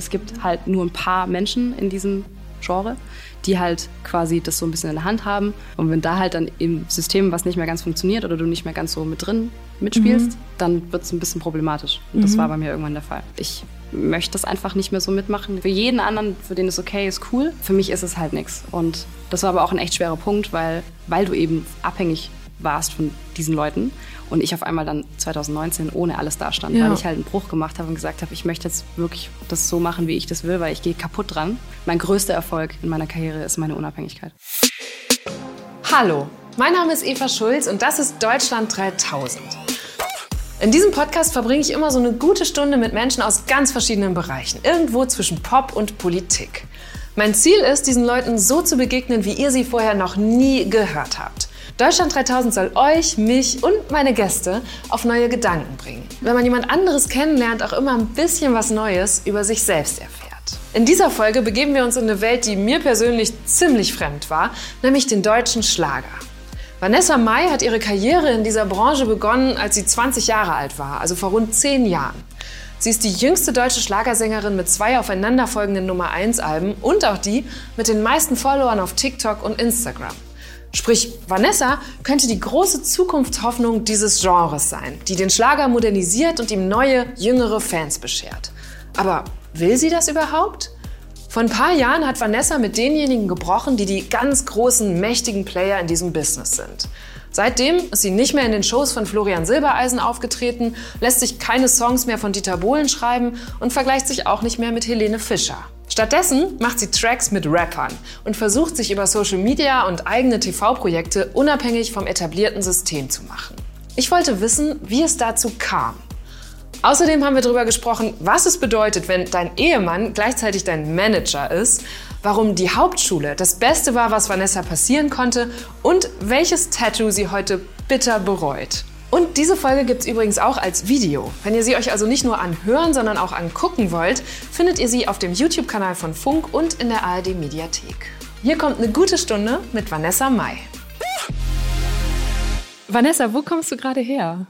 Es gibt halt nur ein paar Menschen in diesem Genre, die halt quasi das so ein bisschen in der Hand haben. Und wenn da halt dann im System was nicht mehr ganz funktioniert oder du nicht mehr ganz so mit drin mitspielst, mhm. dann wird es ein bisschen problematisch. Und das mhm. war bei mir irgendwann der Fall. Ich möchte das einfach nicht mehr so mitmachen. Für jeden anderen, für den es okay ist, cool. Für mich ist es halt nichts. Und das war aber auch ein echt schwerer Punkt, weil, weil du eben abhängig warst von diesen Leuten und ich auf einmal dann 2019 ohne alles dastand, ja. weil ich halt einen Bruch gemacht habe und gesagt habe, ich möchte jetzt wirklich das so machen, wie ich das will, weil ich gehe kaputt dran. Mein größter Erfolg in meiner Karriere ist meine Unabhängigkeit. Hallo, mein Name ist Eva Schulz und das ist Deutschland 3000. In diesem Podcast verbringe ich immer so eine gute Stunde mit Menschen aus ganz verschiedenen Bereichen, irgendwo zwischen Pop und Politik. Mein Ziel ist, diesen Leuten so zu begegnen, wie ihr sie vorher noch nie gehört habt. Deutschland 3000 soll euch, mich und meine Gäste auf neue Gedanken bringen. Wenn man jemand anderes kennenlernt, auch immer ein bisschen was Neues über sich selbst erfährt. In dieser Folge begeben wir uns in eine Welt, die mir persönlich ziemlich fremd war, nämlich den deutschen Schlager. Vanessa Mai hat ihre Karriere in dieser Branche begonnen, als sie 20 Jahre alt war, also vor rund 10 Jahren. Sie ist die jüngste deutsche Schlagersängerin mit zwei aufeinanderfolgenden Nummer 1 Alben und auch die mit den meisten Followern auf TikTok und Instagram. Sprich, Vanessa könnte die große Zukunftshoffnung dieses Genres sein, die den Schlager modernisiert und ihm neue, jüngere Fans beschert. Aber will sie das überhaupt? Vor ein paar Jahren hat Vanessa mit denjenigen gebrochen, die die ganz großen, mächtigen Player in diesem Business sind. Seitdem ist sie nicht mehr in den Shows von Florian Silbereisen aufgetreten, lässt sich keine Songs mehr von Dieter Bohlen schreiben und vergleicht sich auch nicht mehr mit Helene Fischer. Stattdessen macht sie Tracks mit Rappern und versucht sich über Social Media und eigene TV-Projekte unabhängig vom etablierten System zu machen. Ich wollte wissen, wie es dazu kam. Außerdem haben wir darüber gesprochen, was es bedeutet, wenn dein Ehemann gleichzeitig dein Manager ist, warum die Hauptschule das Beste war, was Vanessa passieren konnte und welches Tattoo sie heute bitter bereut. Und diese Folge gibt es übrigens auch als Video. Wenn ihr sie euch also nicht nur anhören, sondern auch angucken wollt, findet ihr sie auf dem YouTube-Kanal von Funk und in der ARD-Mediathek. Hier kommt eine gute Stunde mit Vanessa Mai. Vanessa, wo kommst du gerade her?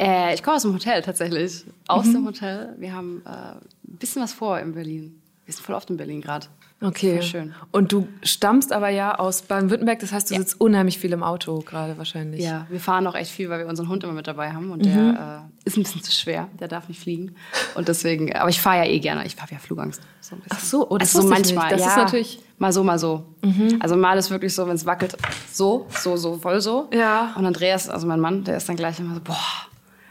Äh, ich komme aus dem Hotel tatsächlich. Aus mhm. dem Hotel. Wir haben äh, ein bisschen was vor in Berlin. Wir sind voll oft in Berlin gerade. Okay. Schön. Und du stammst aber ja aus Baden-Württemberg, das heißt, du ja. sitzt unheimlich viel im Auto gerade wahrscheinlich. Ja, wir fahren auch echt viel, weil wir unseren Hund immer mit dabei haben und mhm. der äh, ist ein bisschen zu schwer, der darf nicht fliegen. Und deswegen, aber ich fahre ja eh gerne, ich habe ja Flugangst. So Ach so, oder oh, also so manchmal. Das ja, ist natürlich mal so, mal so. Mhm. Also mal ist wirklich so, wenn es wackelt, so, so, so, voll so. Ja. Und Andreas, also mein Mann, der ist dann gleich immer so, boah,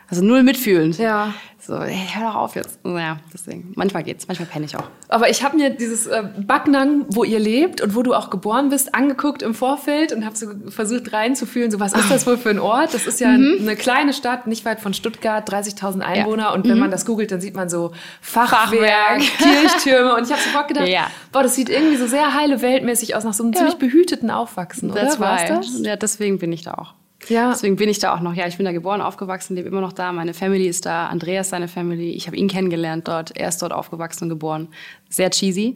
also null mitfühlend. Ja. So, ey, hör doch auf jetzt. Naja, deswegen. Manchmal geht's, manchmal penne ich auch. Aber ich habe mir dieses äh, Backnang, wo ihr lebt und wo du auch geboren bist, angeguckt im Vorfeld und habe so versucht reinzufühlen, so was ist das wohl für ein Ort? Das ist ja mhm. eine kleine Stadt, nicht weit von Stuttgart, 30.000 Einwohner. Ja. Und wenn mhm. man das googelt, dann sieht man so Fachwerk, Fachwerk. Kirchtürme. Und ich habe sofort gedacht, ja. boah, das sieht irgendwie so sehr heile weltmäßig aus, nach so einem ja. ziemlich behüteten Aufwachsen, oder? Das war das? Ja, deswegen bin ich da auch. Ja. Deswegen bin ich da auch noch. Ja, ich bin da geboren, aufgewachsen, lebe immer noch da. Meine Family ist da. Andreas seine Family. Ich habe ihn kennengelernt dort. Er ist dort aufgewachsen und geboren. Sehr cheesy.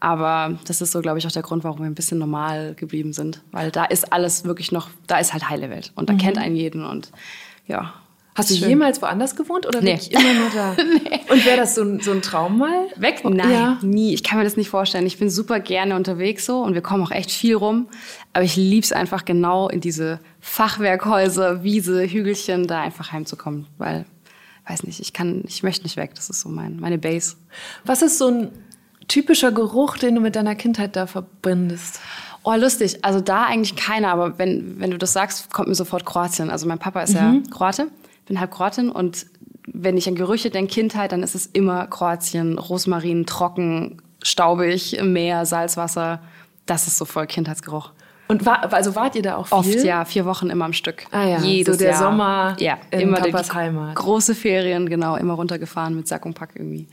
Aber das ist so, glaube ich, auch der Grund, warum wir ein bisschen normal geblieben sind. Weil da ist alles wirklich noch, da ist halt heile Welt. Und da mhm. kennt einen jeden. Und ja, Hast du Schön. jemals woanders gewohnt oder nee. wirklich immer nur da? nee. Und wäre das so ein, so ein Traum mal? Weg? Nein, ja. nie. Ich kann mir das nicht vorstellen. Ich bin super gerne unterwegs so und wir kommen auch echt viel rum. Aber ich liebe es einfach genau in diese Fachwerkhäuser, Wiese, Hügelchen, da einfach heimzukommen. Weil, weiß nicht, ich kann, ich möchte nicht weg. Das ist so mein, meine Base. Was ist so ein typischer Geruch, den du mit deiner Kindheit da verbindest? Oh, lustig. Also da eigentlich keiner, aber wenn, wenn du das sagst, kommt mir sofort Kroatien. Also mein Papa ist mhm. ja Kroate bin halb Kroatin und wenn ich an Gerüche denke, Kindheit, dann ist es immer Kroatien, Rosmarin, trocken, staubig, Meer, Salzwasser. Das ist so voll Kindheitsgeruch. Und war, also wart ihr da auch viel? Oft, ja. Vier Wochen immer am Stück. Ah ja, Jedes so der Jahr. Sommer ja, in immer Papas Heimat. Große Ferien, genau. Immer runtergefahren mit Sack und Pack irgendwie.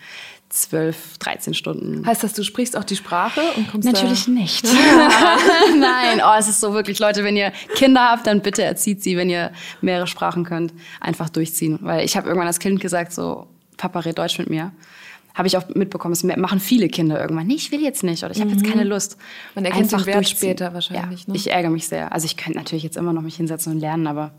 12, 13 Stunden. Heißt das, du sprichst auch die Sprache und kommst Natürlich nicht. Nein, oh, es ist so wirklich, Leute, wenn ihr Kinder habt, dann bitte erzieht sie, wenn ihr mehrere Sprachen könnt, einfach durchziehen. Weil ich habe irgendwann als Kind gesagt, so, Papa red Deutsch mit mir. Habe ich auch mitbekommen, das machen viele Kinder irgendwann. Nee, ich will jetzt nicht oder ich habe mhm. jetzt keine Lust. Man erkennt einfach den Wert später wahrscheinlich. Ja, ne? Ich ärgere mich sehr. Also ich könnte natürlich jetzt immer noch mich hinsetzen und lernen, aber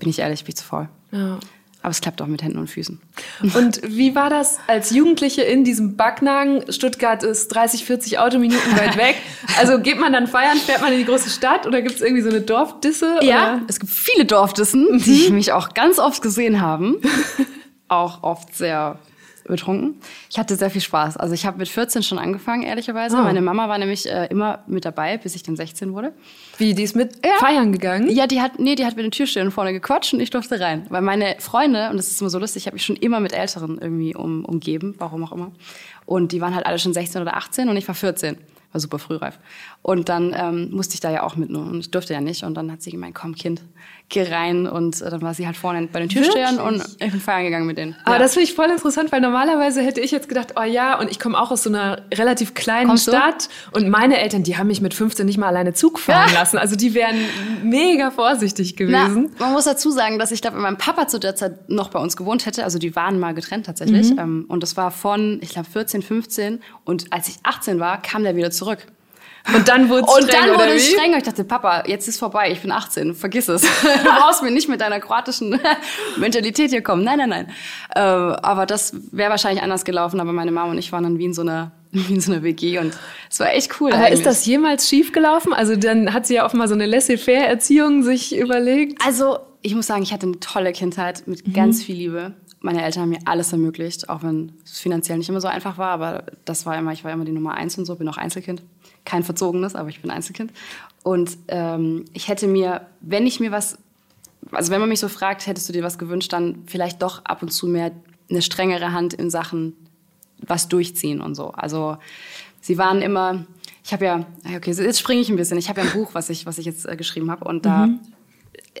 bin ich ehrlich, bin ich zu faul. Ja. Aber es klappt auch mit Händen und Füßen. Und wie war das als Jugendliche in diesem Backnagen? Stuttgart ist 30, 40 Autominuten weit weg. Also geht man dann feiern, fährt man in die große Stadt oder gibt es irgendwie so eine Dorfdisse? Ja, oder? es gibt viele Dorfdissen, die mich auch ganz oft gesehen haben. auch oft sehr betrunken. Ich hatte sehr viel Spaß. Also ich habe mit 14 schon angefangen, ehrlicherweise. Oh. Meine Mama war nämlich äh, immer mit dabei, bis ich dann 16 wurde. Wie, die ist mit feiern gegangen? Ja, die hat, nee, die hat mit den Türstehern vorne gequatscht und ich durfte rein. Weil meine Freunde, und das ist immer so lustig, ich habe mich schon immer mit Älteren irgendwie um, umgeben, warum auch immer. Und die waren halt alle schon 16 oder 18 und ich war 14. War super frühreif. Und dann ähm, musste ich da ja auch mit nur. Und ich durfte ja nicht. Und dann hat sie gemeint, komm Kind, geh rein. Und äh, dann war sie halt vorne bei den Türstehern Wirklich? und ich bin feiern gegangen mit denen. Aber ja. das finde ich voll interessant, weil normalerweise hätte ich jetzt gedacht, oh ja, und ich komme auch aus so einer relativ kleinen Kommst du? Stadt und meine Eltern, die haben mich mit 15 nicht mal alleine Zug fahren Ja. lassen. Also die wären mega vorsichtig Na, gewesen. man muss dazu sagen, dass ich glaube, wenn mein Papa zu der Zeit noch bei uns gewohnt hätte, also die waren mal getrennt tatsächlich, ähm, und das war von, ich glaube, 14, 15 und als ich 18 war, kam der wieder zurück. Und dann wurde es Und streng, dann oder wurde es streng und ich dachte, Papa, jetzt ist vorbei, ich bin 18, vergiss es. Du brauchst mir nicht mit deiner kroatischen Mentalität hier kommen. Nein, nein, nein. Äh, aber das wäre wahrscheinlich anders gelaufen, aber meine Mama und ich waren dann wie in so einer, wie in so einer WG und es war echt cool. Aber eigentlich. ist das jemals schief gelaufen? Also dann hat sie ja offenbar so eine Laissez-faire-Erziehung sich überlegt. Also, ich muss sagen, ich hatte eine tolle Kindheit mit ganz viel Liebe. Meine Eltern haben mir alles ermöglicht, auch wenn es finanziell nicht immer so einfach war, aber das war immer, ich war immer die Nummer eins und so, bin auch Einzelkind. Kein verzogenes, aber ich bin Einzelkind. Und ähm, ich hätte mir, wenn ich mir was, also wenn man mich so fragt, hättest du dir was gewünscht, dann vielleicht doch ab und zu mehr eine strengere Hand in Sachen was durchziehen und so. Also sie waren immer, ich habe ja, okay, jetzt springe ich ein bisschen. Ich habe ja ein Buch, was ich, was ich jetzt äh, geschrieben habe und da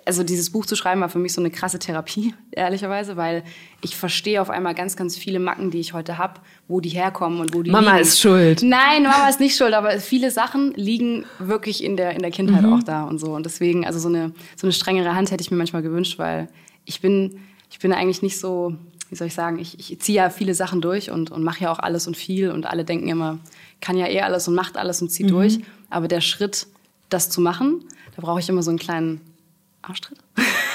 also dieses Buch zu schreiben war für mich so eine krasse Therapie, ehrlicherweise, weil ich verstehe auf einmal ganz, ganz viele Macken, die ich heute habe, wo die herkommen und wo die Mama liegen. ist schuld. Nein, Mama ist nicht schuld, aber viele Sachen liegen wirklich in der, in der Kindheit auch da und so. Und deswegen, also so eine, so eine strengere Hand hätte ich mir manchmal gewünscht, weil ich bin, ich bin eigentlich nicht so, wie soll ich sagen, ich, ich ziehe ja viele Sachen durch und, und mache ja auch alles und viel und alle denken immer, kann ja eh alles und macht alles und zieht durch. Aber der Schritt, das zu machen, da brauche ich immer so einen kleinen Arschtritt.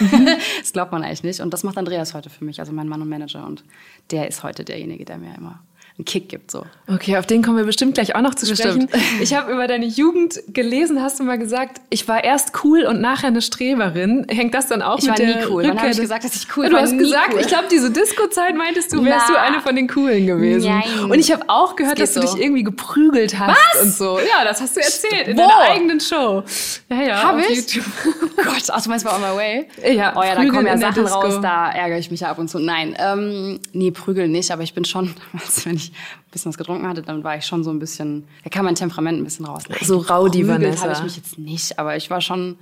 das glaubt man eigentlich nicht. Und das macht Andreas heute für mich, also mein Mann und Manager. Und der ist heute derjenige, der mir immer einen Kick gibt. So. Okay, auf den kommen wir bestimmt gleich auch noch zu sprechen. Bestimmt. Ich habe über deine Jugend gelesen, hast du mal gesagt, ich war erst cool und nachher eine Streberin. Hängt das dann auch Ich mit war der nie cool. Wann Rückkehr habe ich gesagt, dass ich cool Du hast gesagt, cool. ich glaube, diese Disco-Zeit meintest du, wärst Na. du eine von den Coolen gewesen. Nein. Und ich habe auch gehört, Das dass du dich irgendwie geprügelt hast Was? und so. Ja, das hast du erzählt in Wo? deiner eigenen Show. Ja, ja, Hab auf ich? YouTube. Oh Gott, ach, du meinst bei On My Way? Ja, Oh ja, da kommen ja in Sachen raus, da ärgere ich mich ja ab und zu. Nein, ähm, nee, prügeln nicht, aber ich bin schon, damals, wenn ich ein bisschen was getrunken hatte, dann war ich schon so ein bisschen, da kam mein Temperament ein bisschen raus. Nein, So rowdy, geprügelt Vanessa. habe ich mich jetzt nicht, aber ich war schon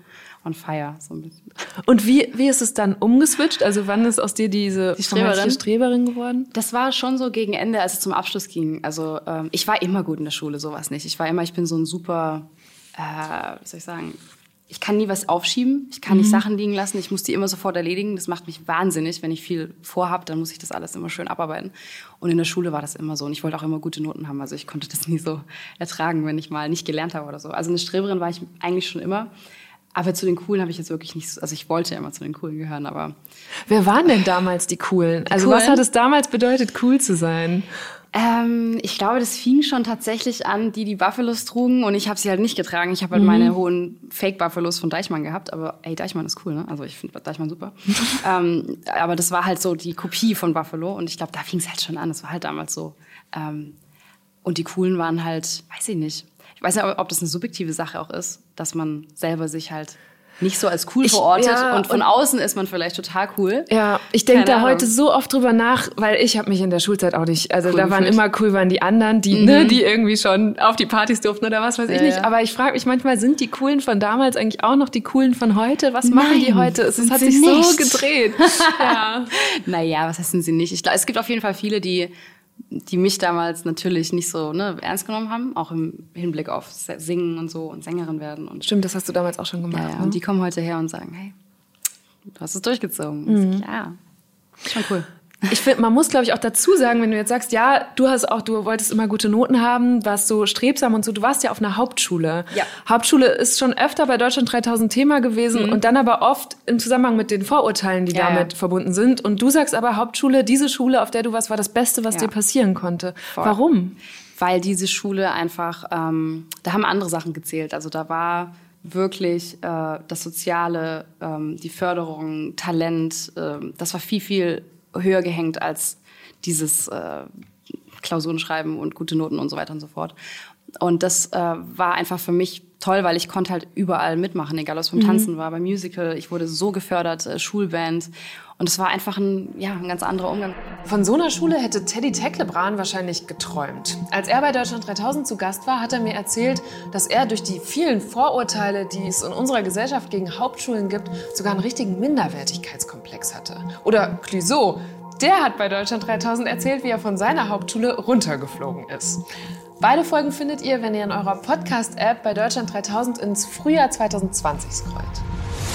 on fire, so ein bisschen. Und wie, wie ist es dann umgeswitcht? Also wann ist aus dir diese Die Streberin? Streberin geworden? Das war schon so gegen Ende, als es zum Abschluss ging. Also ähm, ich war immer gut in der Schule, sowas nicht. Ich war immer, ich bin so ein super, äh, wie soll ich sagen, ich kann nie was aufschieben, ich kann nicht Sachen liegen lassen, ich muss die immer sofort erledigen. Das macht mich wahnsinnig. Wenn ich viel vorhab, dann muss ich das alles immer schön abarbeiten. Und in der Schule war das immer so. Und ich wollte auch immer gute Noten haben. Also ich konnte das nie so ertragen, wenn ich mal nicht gelernt habe oder so. Also eine Streberin war ich eigentlich schon immer. Aber zu den Coolen habe ich jetzt wirklich nicht, so- also ich wollte ja immer zu den Coolen gehören, aber Wer waren denn damals die Coolen? Also was Coolen? hat es damals bedeutet, cool zu sein? Ähm, ich glaube, das fing schon tatsächlich an, die die Buffalos trugen und ich habe sie halt nicht getragen. Ich habe halt meine hohen Fake-Buffalos von Deichmann gehabt, aber ey, Deichmann ist cool, ne? Also ich finde Deichmann super. ähm, aber das war halt so die Kopie von Buffalo und ich glaube, da fing es halt schon an. Das war halt damals so. Ähm, und die Coolen waren halt, weiß ich nicht. Ich weiß nicht, ob das eine subjektive Sache auch ist, dass man selber sich halt nicht so als cool Ich- verortet ja, und von und- außen ist man vielleicht total cool. Ja, ich denke da Ahnung. heute so oft drüber nach, weil ich habe mich in der Schulzeit auch nicht, also Cool da waren immer cool waren die anderen, die ne, die irgendwie schon auf die Partys durften oder was weiß ich Ja, nicht. ja. Aber ich frage mich manchmal, sind die coolen von damals eigentlich auch noch die coolen von heute? Was machen die heute? Es hat sich so nicht. gedreht. ja. Naja, was heißen sie nicht? Ich glaube, es gibt auf jeden Fall viele, die, die mich damals natürlich nicht so ne, ernst genommen haben, auch im Hinblick auf Singen und so und Sängerin werden. Und, Stimmt, das hast du damals auch schon gemacht. ja, ja, ne? und die kommen heute her und sagen, hey, du hast es durchgezogen. Und ich Ja, schon cool. Ich finde, man muss, glaube ich, auch dazu sagen, wenn du jetzt sagst, ja, du hast auch, du wolltest immer gute Noten haben, warst so strebsam und so, du warst ja auf einer Hauptschule. Ja. Hauptschule ist schon öfter bei Deutschland 3000 Thema gewesen und dann aber oft im Zusammenhang mit den Vorurteilen, die Ja, damit ja. verbunden sind. Und du sagst aber, Hauptschule, diese Schule, auf der du warst, war das Beste, was dir passieren konnte. Voll. Warum? weil diese Schule einfach, ähm, da haben andere Sachen gezählt. Also da war wirklich äh, das Soziale, ähm, die Förderung, Talent, ähm, das war viel, viel höher gehängt als dieses äh, Klausuren schreiben und gute Noten und so weiter und so fort. Und das äh, war einfach für mich toll, weil ich konnte halt überall mitmachen, egal was vom Tanzen war, beim Musical. Ich wurde so gefördert, äh, Schulband. Und es war einfach ein, ja, ein ganz anderer Umgang. Von so einer Schule hätte Teddy Tecklebrand wahrscheinlich geträumt. Als er bei Deutschland 3000 zu Gast war, hat er mir erzählt, dass er durch die vielen Vorurteile, die es in unserer Gesellschaft gegen Hauptschulen gibt, sogar einen richtigen Minderwertigkeitskomplex hatte. Oder Clouseau, der hat bei Deutschland 3000 erzählt, wie er von seiner Hauptschule runtergeflogen ist. Beide Folgen findet ihr, wenn ihr in eurer Podcast-App bei Deutschland 3000 ins Frühjahr 2020 scrollt.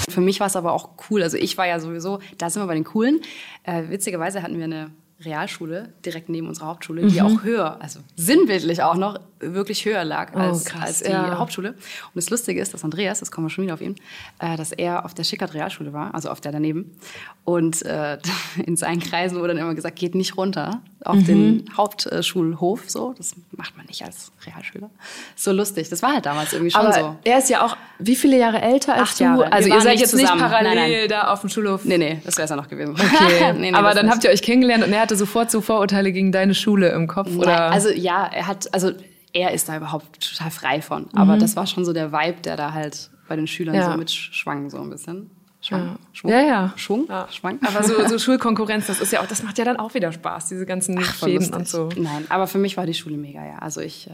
Für mich war es aber auch cool. Also ich war ja sowieso, da sind wir bei den Coolen. Äh, witzigerweise hatten wir eine Realschule direkt neben unserer Hauptschule, die auch höher, also sinnbildlich auch noch, wirklich höher lag als, krass, als die ja. Hauptschule. Und das Lustige ist, dass Andreas, das kommen wir schon wieder auf ihn, äh, dass er auf der Schickert Realschule war, also auf der daneben. Und äh, in seinen Kreisen wurde dann immer gesagt, geht nicht runter auf Mhm. den Hauptschulhof. So, das macht man nicht als Realschüler. So lustig. Das war halt damals irgendwie schon Aber so. er ist ja auch wie viele Jahre älter als Acht du? Jahre. Wir Also ihr seid jetzt zusammen. nicht parallel Nein, nein. da auf dem Schulhof. Nee, nee, das wäre es ja noch gewesen. Okay. Nee, nee, aber dann nicht. habt ihr euch kennengelernt und er hatte sofort so Vorurteile gegen deine Schule im Kopf, oder? Nein, also ja, er hat, also er ist da überhaupt total frei von. Aber Mhm. das war schon so der Vibe, der da halt bei den Schülern Ja. so mitschwang, so ein bisschen. Schwang? Ja. Schwung? Ja, ja. Schwung? Ja. Schwang? aber so, so Schulkonkurrenz, das ist ja auch, das macht ja dann auch wieder Spaß, diese ganzen voll Fäden und so. Nein, aber für mich war die Schule mega, ja. Also ich äh,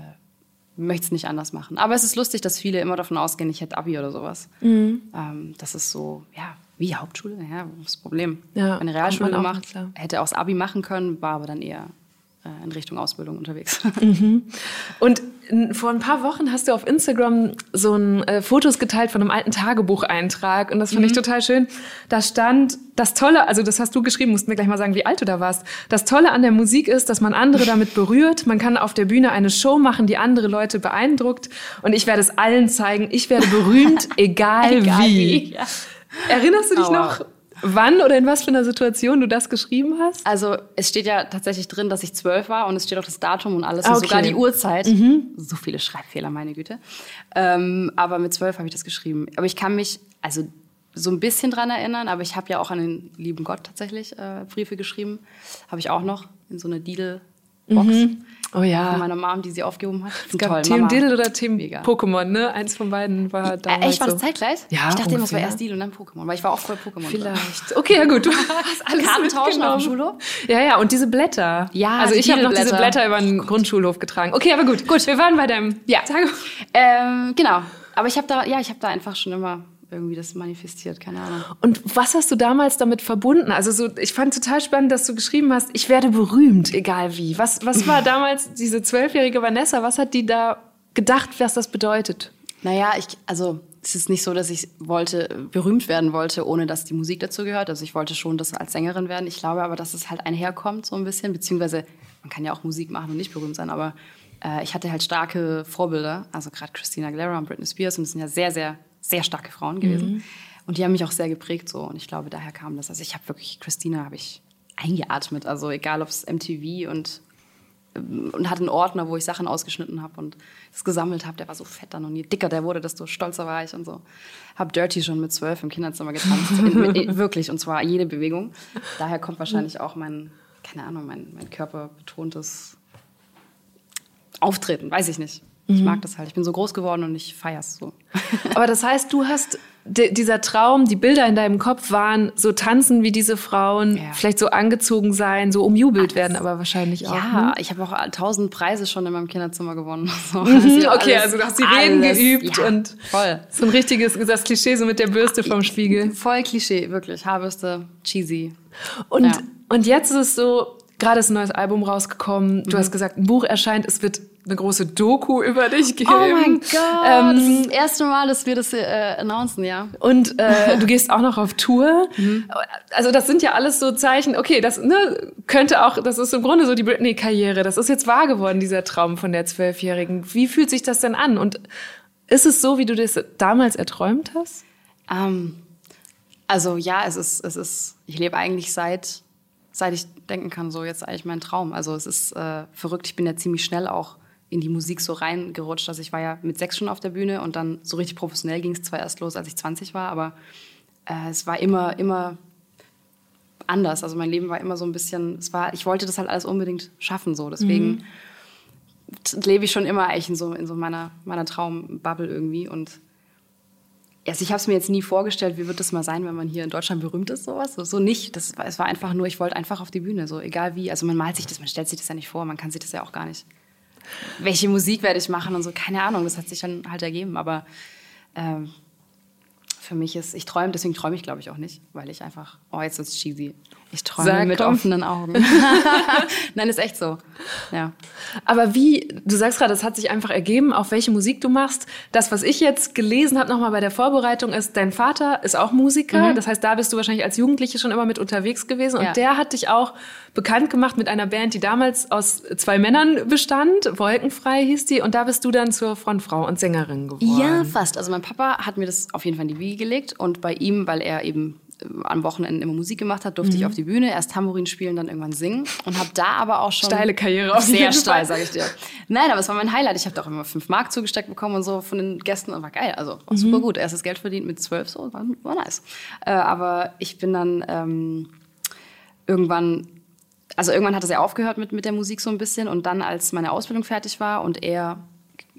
möchte es nicht anders machen. Aber es ist lustig, dass viele immer davon ausgehen, ich hätte Abi oder sowas. Mhm. Ähm, das ist so, ja, wie Hauptschule, ja, das Problem? Ja, Eine Realschule gemacht, klar. hätte auch das Abi machen können, war aber dann eher äh, in Richtung Ausbildung unterwegs. Und n- vor ein paar Wochen hast du auf Instagram so ein äh, Fotos geteilt von einem alten Tagebucheintrag und das fand ich Mhm. total schön. Da stand das Tolle, also das hast du geschrieben, musst mir gleich mal sagen, wie alt du da warst. Das Tolle an der Musik ist, dass man andere damit berührt. Man kann auf der Bühne eine Show machen, die andere Leute beeindruckt und ich werde es allen zeigen. Ich werde berühmt, egal, Egal wie. wie, ja. Erinnerst du dich wow. noch, wann oder in was für einer Situation du das geschrieben hast? Also es steht ja tatsächlich drin, dass ich zwölf war und es steht auch das Datum und alles Ah, und okay. sogar die Uhrzeit. So viele Schreibfehler, meine Güte. Ähm, aber mit zwölf habe ich das geschrieben. Aber ich kann mich also so ein bisschen dran erinnern, aber ich habe ja auch an den lieben Gott tatsächlich äh, Briefe geschrieben. Habe ich auch noch in so einer Didel-Box Oh ja. von meiner Mom, die sie aufgehoben hat. Es gab Team Mama. Diddle oder Team Mega. Pokémon, ne? Eins von beiden war Äh, damals echt, war das zeitgleich? Ja, ich dachte immer, es war erst Deal und dann Pokémon, weil ich war auch voll Pokémon. Vielleicht. Okay, ja gut. Du hast alles Karten tauschen auf dem. Schulhof? Ja, ja, und diese Blätter. Ja, Also ich habe noch diese. Blätter über den Grundschulhof getragen. Okay, aber gut. Gut, wir waren bei deinem Ja. Tagebuch. Ähm, genau. Aber ich habe da, ja, ich habe da einfach schon immer irgendwie das manifestiert, keine Ahnung. Und was hast du damals damit verbunden? Also so, ich fand total spannend, dass du geschrieben hast, ich werde berühmt, egal wie. Was, was war damals diese zwölfjährige Vanessa? Was hat die da gedacht, was das bedeutet? Naja, ich, also es ist nicht so, dass ich wollte, berühmt werden wollte, ohne dass die Musik dazu gehört. Also ich wollte schon das als Sängerin werden. Ich glaube aber, dass es halt einherkommt so ein bisschen, beziehungsweise man kann ja auch Musik machen und nicht berühmt sein, aber äh, ich hatte halt starke Vorbilder, also gerade Christina Aguilera und Britney Spears und das sind ja sehr, sehr, sehr starke Frauen gewesen. Und die haben mich auch sehr geprägt so und ich glaube, daher kam das. Also ich habe wirklich, Christina habe ich eingeatmet, also egal ob es MTV und und hatte einen Ordner, wo ich Sachen ausgeschnitten habe und das gesammelt habe. Der war so fett dann und je dicker der wurde, desto stolzer war ich und so. Hab Dirty schon mit zwölf im Kinderzimmer getanzt, in, in, wirklich und zwar jede Bewegung. Daher kommt wahrscheinlich auch mein, keine Ahnung, mein, mein körperbetontes Auftreten, weiß ich nicht. Ich mag das halt. Ich bin so groß geworden und ich feier's so. Aber das heißt, du hast di- dieser Traum, die Bilder in deinem Kopf waren so tanzen wie diese Frauen, Ja. vielleicht so angezogen sein, so umjubelt werden, aber wahrscheinlich auch. Ja, ne? ich habe auch tausend Preise schon in meinem Kinderzimmer gewonnen. So, Mhm, also okay, alles- also du hast die Reden alles, geübt ja, und voll. so ein richtiges, das Klischee so mit der Bürste vom Spiegel. Voll Klischee, wirklich. Haarbürste, cheesy. Und, Ja. und jetzt ist es so, gerade ist ein neues Album rausgekommen, du hast gesagt, ein Buch erscheint, es wird eine große Doku über dich geben. Oh mein Gott, ähm, das erste Mal, dass wir das äh, announcen, ja. Und äh, du gehst auch noch auf Tour. Mhm. Also das sind ja alles so Zeichen, okay, das ne, könnte auch, das ist im Grunde so die Britney-Karriere. Das ist jetzt wahr geworden, dieser Traum von der Zwölfjährigen. Wie fühlt sich das denn an? Und ist es so, wie du das damals erträumt hast? Ähm, also ja, es ist, es ist, ich lebe eigentlich seit, seit ich denken kann, so jetzt eigentlich mein Traum. Also es ist äh, verrückt, ich bin ja ziemlich schnell auch in die Musik so reingerutscht. Also ich war ja mit sechs schon auf der Bühne und dann so richtig professionell ging es zwar erst los, als ich 20 war, aber äh, es war immer, immer anders. Also mein Leben war immer so ein bisschen, es war, ich wollte das halt alles unbedingt schaffen, so. Deswegen mhm. lebe ich schon immer eigentlich in so, in so meiner, meiner Traumbubble irgendwie und also ich habe es mir jetzt nie vorgestellt, wie wird das mal sein, wenn man hier in Deutschland berühmt ist, sowas. So, nicht. Das es war einfach nur, ich wollte einfach auf die Bühne, so egal wie. Also man malt sich das, man stellt sich das ja nicht vor, man kann sich das ja auch gar nicht welche Musik werde ich machen und so, keine Ahnung, das hat sich dann halt ergeben, aber ähm, für mich ist, ich träume, deswegen träume ich glaube ich auch nicht, weil ich einfach, oh, jetzt ist es cheesy. Ich träume Sag, mit komm. offenen Augen. Nein, ist echt so. Ja. Aber wie, du sagst gerade, es hat sich einfach ergeben, auf welche Musik du machst. Das, was ich jetzt gelesen habe, nochmal bei der Vorbereitung, ist, dein Vater ist auch Musiker. Mhm. Das heißt, da bist du wahrscheinlich als Jugendliche schon immer mit unterwegs gewesen. Und ja. der hat dich auch bekannt gemacht mit einer Band, die damals aus zwei Männern bestand. Wolkenfrei hieß die. Und da bist du dann zur Frontfrau und Sängerin geworden. Ja, fast. Also mein Papa hat mir das auf jeden Fall in die Wiege gelegt. Und bei ihm, weil er eben am Wochenende immer Musik gemacht hat, durfte mhm. ich auf die Bühne, erst Tambourin spielen, dann irgendwann singen und habe da aber auch schon steile Karriere auf sehr steil, sage ich dir. Nein, aber es war mein Highlight. Ich habe da auch immer fünf Mark zugesteckt bekommen und so von den Gästen und war geil, also war mhm. super gut. Erstes Geld verdient mit zwölf, so war, war nice. Äh, aber ich bin dann ähm, irgendwann also irgendwann hat es ja aufgehört mit, mit der Musik so ein bisschen und dann, als meine Ausbildung fertig war und er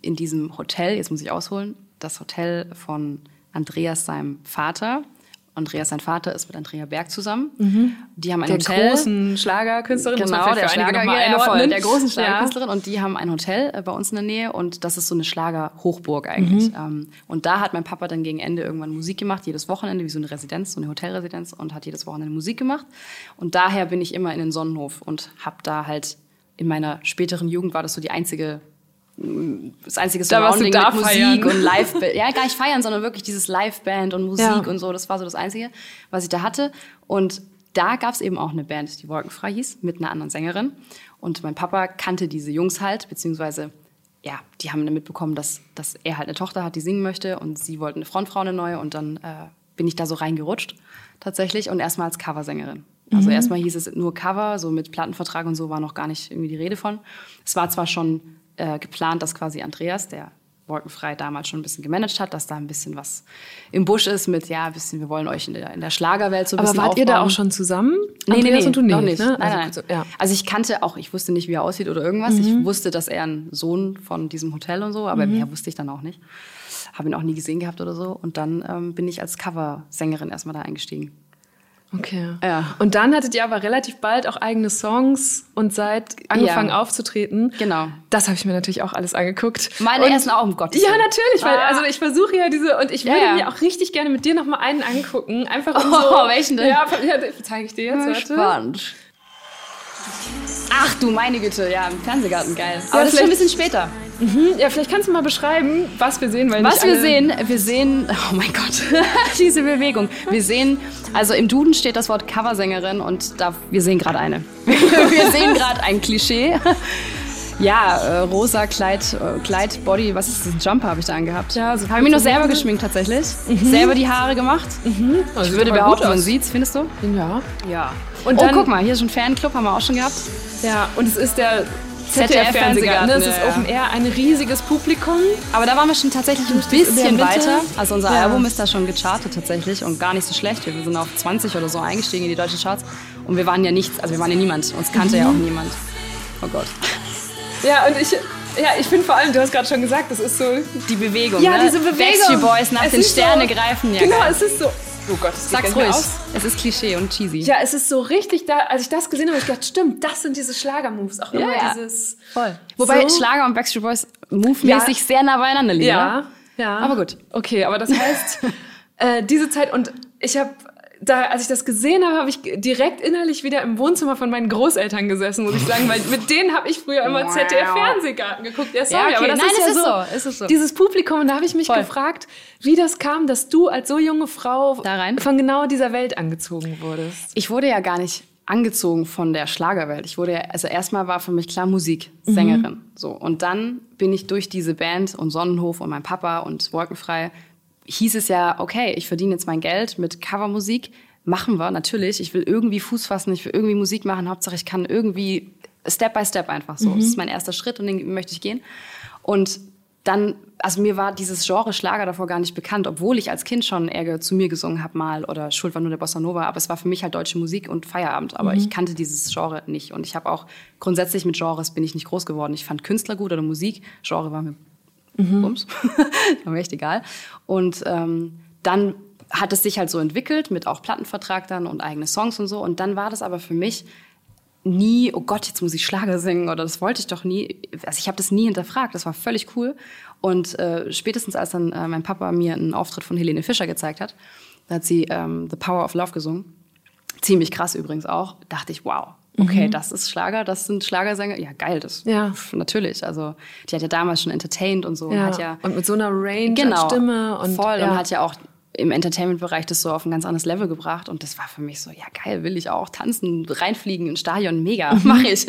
in diesem Hotel, jetzt muss ich ausholen, das Hotel von Andreas, seinem Vater, Andreas, sein Vater, ist mit Andrea Berg zusammen. Mhm. Die haben ein der Hotel. Der großen Schlagerkünstlerin. Genau, der Schlager, ja, voll, der großen Schlagerkünstlerin. Ja. Und die haben ein Hotel äh, bei uns in der Nähe und das ist so eine Schlagerhochburg eigentlich. Mhm. Ähm, und da hat mein Papa dann gegen Ende irgendwann Musik gemacht, jedes Wochenende, wie so eine Residenz, so eine Hotelresidenz und hat jedes Wochenende Musik gemacht. Und daher bin ich immer in den Sonnenhof und habe da halt in meiner späteren Jugend war das so die einzige das einzige Surrounding da mit feiern. Musik und Live, ja gar nicht feiern, sondern wirklich dieses Liveband und Musik ja. und so. Das war so das Einzige, was ich da hatte. Und da gab es eben auch eine Band, die Wolkenfrei hieß, mit einer anderen Sängerin. Und mein Papa kannte diese Jungs halt, beziehungsweise ja, die haben dann mitbekommen, dass, dass er halt eine Tochter hat, die singen möchte und sie wollten eine Frontfrau, eine neue. Und dann äh, bin ich da so reingerutscht tatsächlich und erstmal als Coversängerin. Also mhm. erstmal hieß es nur Cover, so mit Plattenvertrag und so war noch gar nicht irgendwie die Rede von. Es war zwar schon äh, geplant, dass quasi Andreas, der Wolkenfrei damals schon ein bisschen gemanagt hat, dass da ein bisschen was im Busch ist mit, ja, ein bisschen, wir wollen euch in der, in der Schlagerwelt so ein Aber bisschen wart aufbauen. ihr da auch schon zusammen? Nee, Andreas nee, und du nicht, noch nicht. Ne? Nein, also, nein. Ja. also ich kannte auch, ich wusste nicht, wie er aussieht oder irgendwas. Mhm. Ich wusste, dass er ein Sohn von diesem Hotel und so, aber mhm. mehr wusste ich dann auch nicht. Habe ihn auch nie gesehen gehabt oder so. Und dann ähm, bin ich als Coversängerin erstmal da eingestiegen. Okay. Ja. Und dann hattet ihr aber relativ bald auch eigene Songs und seid angefangen ja. aufzutreten. Genau. Das habe ich mir natürlich auch alles angeguckt. Meine und, ersten Augen, Gott. Ja, natürlich, weil ah. also ich versuche ja diese und ich würde ja, mir auch richtig gerne mit dir noch mal einen angucken, einfach um oh, so. welchen denn? Ja, ja zeige ich dir jetzt. Warte. Spannend. Ach du meine Güte, ja, im Fernsehgarten, geil. Aber das ist schon ein bisschen später. Mhm. Ja, vielleicht kannst du mal beschreiben, was wir sehen. Weil was wir sehen, wir sehen, oh mein Gott, diese Bewegung. Wir sehen, also im Duden steht das Wort Coversängerin und da, wir sehen gerade eine. wir sehen gerade ein Klischee. Ja, äh, rosa Kleid, äh, Kleid, Body, was ist das? Ein Jumper habe ich da angehabt. Ja, so habe ich mich noch selber geschminkt tatsächlich. Mhm. Selber die Haare gemacht. Mhm. Also ich würde behaupten, man sieht's, findest du? Ja. Ja. Und oh, dann, guck mal, hier ist schon Fanclub, haben wir auch schon gehabt. Ja, und es ist der ZDF-Fernsehgarten. ZDF ne? Es ist Open Air, ein riesiges Publikum. Aber da waren wir schon tatsächlich ein bisschen weiter. Also unser ja. Album ist da schon gechartet tatsächlich und gar nicht so schlecht. Wir sind auf 20 oder so eingestiegen in die deutschen Charts. Und wir waren ja nichts, also wir waren ja niemand. Uns kannte mhm. ja auch niemand. Oh Gott. Ja, und ich, ja, ich finde vor allem, du hast gerade schon gesagt, das ist so... Die Bewegung, Ja, ne? diese Bewegung. Backstreet Boys nach es den Sterne so, greifen. Ja, genau, geil. es ist so... Oh Gott, das Sag's ruhig. Aus. Es ist Klischee und cheesy. Ja, es ist so richtig, da, als ich das gesehen habe, ich gedacht, stimmt, das sind diese Schlager-Moves. Auch immer ja, dieses... Voll. Wobei so. Schlager und Backstreet Boys move-mäßig ja. sehr nah beieinander liegen. Ja, ja. Aber gut. Okay, aber das heißt, äh, diese Zeit und ich habe da, als ich das gesehen habe, habe ich direkt innerlich wieder im Wohnzimmer von meinen Großeltern gesessen, muss ich sagen, weil mit denen habe ich früher immer ZDF-Fernsehgarten geguckt. Ja, sorry, ja, okay. aber das Nein, ist, ja ist so, so. Ist es so. Dieses Publikum, und da habe ich mich Voll. gefragt, wie das kam, dass du als so junge Frau von genau dieser Welt angezogen wurdest. Ich wurde ja gar nicht angezogen von der Schlagerwelt. Ich wurde ja, also erstmal war für mich klar Musik, Sängerin. So. Und dann bin ich durch diese Band und Sonnenhof und mein Papa und Wolkenfrei, hieß es ja, okay, ich verdiene jetzt mein Geld mit Covermusik. Machen wir, natürlich. Ich will irgendwie Fuß fassen, ich will irgendwie Musik machen. Hauptsache, ich kann irgendwie Step by Step einfach so. Das ist mein erster Schritt und den möchte ich gehen. Und dann, also mir war dieses Genre Schlager davor gar nicht bekannt, obwohl ich als Kind schon eher zu mir gesungen habe mal oder Schuld war nur der Bossa Nova, aber es war für mich halt deutsche Musik und Feierabend, aber ich kannte dieses Genre nicht und ich habe auch grundsätzlich mit Genres bin ich nicht groß geworden. Ich fand Künstler gut oder Musik, Genre war mir Bums, war mir echt egal. Und ähm, dann hat es sich halt so entwickelt mit auch Plattenvertrag dann und eigene Songs und so und dann war das aber für mich nie, oh Gott, jetzt muss ich Schlager singen oder das wollte ich doch nie. Also ich habe das nie hinterfragt, das war völlig cool. Und äh, spätestens als dann äh, mein Papa mir einen Auftritt von Helene Fischer gezeigt hat, da hat sie ähm, The Power of Love gesungen. Ziemlich krass übrigens auch. Dachte ich, wow, okay, das ist Schlager, das sind Schlagersänger. Ja, geil, das Ja. pf, natürlich. Also die hat ja damals schon entertained und so. Und hat ja und mit so einer Range genau, an Stimme und voll ja. und hat ja auch im Entertainment-Bereich das so auf ein ganz anderes Level gebracht und das war für mich so, ja geil, will ich auch tanzen, reinfliegen ins Stadion, mega, Mhm. mache ich.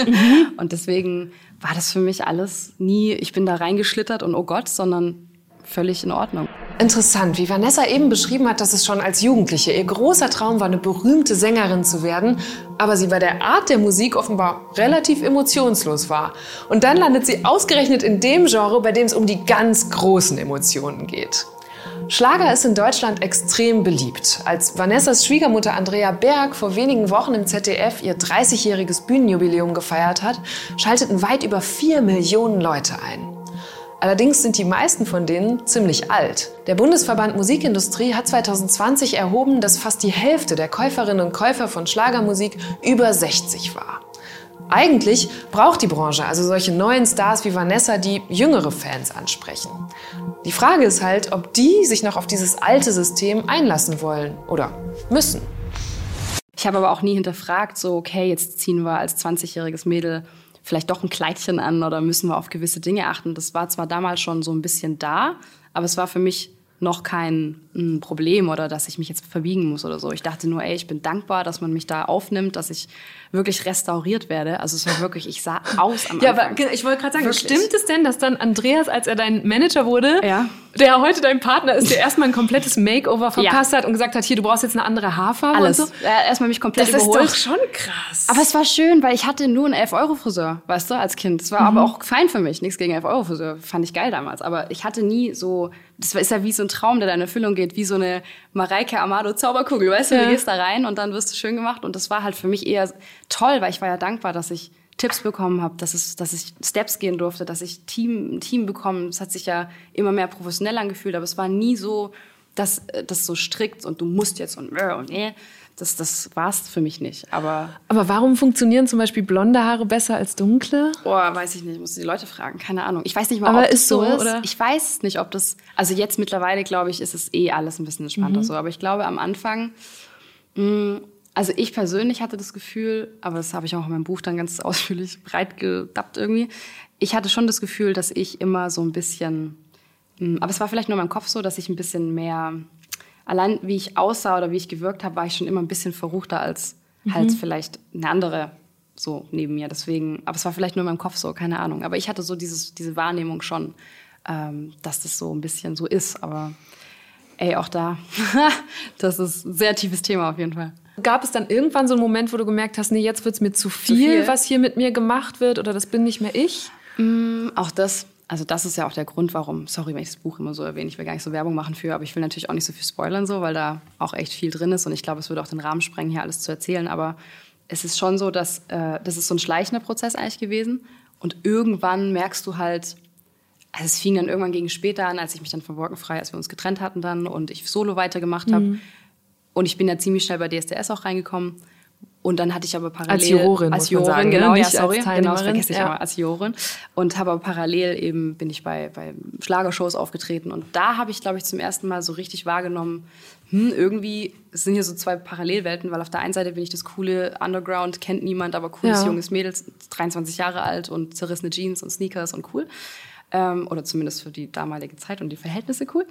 Und deswegen war das für mich alles nie, ich bin da reingeschlittert und oh Gott, sondern völlig in Ordnung. Interessant, wie Vanessa eben beschrieben hat, dass es schon als Jugendliche ihr großer Traum war, eine berühmte Sängerin zu werden, aber sie bei der Art der Musik offenbar relativ emotionslos war. Und dann landet sie ausgerechnet in dem Genre, bei dem es um die ganz großen Emotionen geht. Schlager ist in Deutschland extrem beliebt. Als Vanessas Schwiegermutter Andrea Berg vor wenigen Wochen im ZDF ihr 30-jähriges Bühnenjubiläum gefeiert hat, schalteten weit über 4 Millionen Leute ein. Allerdings sind die meisten von denen ziemlich alt. Der Bundesverband Musikindustrie hat 2020 erhoben, dass fast die Hälfte der Käuferinnen und Käufer von Schlagermusik über 60 war. Eigentlich braucht die Branche also solche neuen Stars wie Vanessa, die jüngere Fans ansprechen. Die Frage ist halt, ob die sich noch auf dieses alte System einlassen wollen oder müssen. Ich habe aber auch nie hinterfragt, so, okay, jetzt ziehen wir als 20-jähriges Mädel vielleicht doch ein Kleidchen an oder müssen wir auf gewisse Dinge achten. Das war zwar damals schon so ein bisschen da, aber es war für mich noch kein mm, Problem oder dass ich mich jetzt verbiegen muss oder so. Ich dachte nur, ey, ich bin dankbar, dass man mich da aufnimmt, dass ich wirklich restauriert werde. Also es war wirklich, ich sah aus am Ja, Anfang. aber ge- ich wollte gerade sagen, Wirklich. stimmt es denn, dass dann Andreas, als er dein Manager wurde, Ja. der heute dein Partner ist, der erstmal ein komplettes Makeover verpasst hat und gesagt hat, hier, du brauchst jetzt eine andere Haarfarbe Alles. und so? Er hat erstmal mich komplett Das ist überholt. doch schon krass. Aber es war schön, weil ich hatte nur einen 11-Euro-Friseur, weißt du, als Kind. Das war aber auch fein für mich. Nichts gegen 11-Euro-Friseur. Fand ich geil damals. Aber ich hatte nie so, das ist ja wie so ein Traum, der da in Erfüllung geht, wie so eine Mareike Amado Zauberkugel, weißt du, Ja. du gehst da rein und dann wirst du schön gemacht. Und das war halt für mich eher toll, weil ich war ja dankbar, dass ich Tipps bekommen habe, dass, es, dass ich Steps gehen durfte, dass ich Team, ein Team bekommen. Es hat sich ja immer mehr professionell angefühlt, aber es war nie so, dass äh, das so strikt und du musst jetzt und äh, und äh. Das, das war es für mich nicht. Aber Aber warum funktionieren zum Beispiel blonde Haare besser als dunkle? Boah, weiß ich nicht, muss die Leute fragen, keine Ahnung. Ich weiß nicht mal, Aber ob ist das so ist. oder? Ich weiß nicht, ob das, also jetzt mittlerweile, glaube ich, ist es eh alles ein bisschen entspannter so. Aber ich glaube, am Anfang, mh, also ich persönlich hatte das Gefühl, aber das habe ich auch in meinem Buch dann ganz ausführlich breit gedappt irgendwie. Ich hatte schon das Gefühl, dass ich immer so ein bisschen, mh, aber es war vielleicht nur in meinem Kopf so, dass ich ein bisschen mehr, allein wie ich aussah oder wie ich gewirkt habe, war ich schon immer ein bisschen verruchter als halt vielleicht eine andere so neben mir. Deswegen, aber es war vielleicht nur in meinem Kopf so, keine Ahnung. Aber ich hatte so dieses, diese Wahrnehmung schon, ähm, dass das so ein bisschen so ist. Aber ey, auch da, das ist ein sehr tiefes Thema auf jeden Fall. Gab es dann irgendwann so einen Moment, wo du gemerkt hast, nee, jetzt wird's mir zu viel, viel? was hier mit mir gemacht wird oder das bin nicht mehr ich? Auch das, also das ist ja auch der Grund, warum, sorry, wenn ich das Buch immer so erwähne, ich will gar nicht so Werbung machen für, aber ich will natürlich auch nicht so viel spoilern, so, weil da auch echt viel drin ist und ich glaube, es würde auch den Rahmen sprengen, hier alles zu erzählen, aber es ist schon so, dass äh, das ist so ein schleichender Prozess eigentlich gewesen und irgendwann merkst du halt, also es fing dann irgendwann gegen später an, als ich mich dann von Wolkenfrei, als wir uns getrennt hatten dann und ich Solo weitergemacht habe. Und ich bin ja ziemlich schnell bei DSDS auch reingekommen. Und dann hatte ich aber parallel als Jurorin, als Jurorin, sagen, genau, ne? ja, Nicht sorry, als genau, das vergesse ich ja. immer als Jurorin und habe aber parallel eben bin ich bei bei Schlagershows aufgetreten und da habe ich glaube ich zum ersten Mal so richtig wahrgenommen, hm, irgendwie es sind hier so zwei Parallelwelten, weil auf der einen Seite bin ich das coole Underground, kennt niemand, aber cooles Ja. junges Mädel, 23 Jahre alt und zerrissene Jeans und Sneakers und cool. Ähm, oder zumindest für die damalige Zeit und die Verhältnisse cool.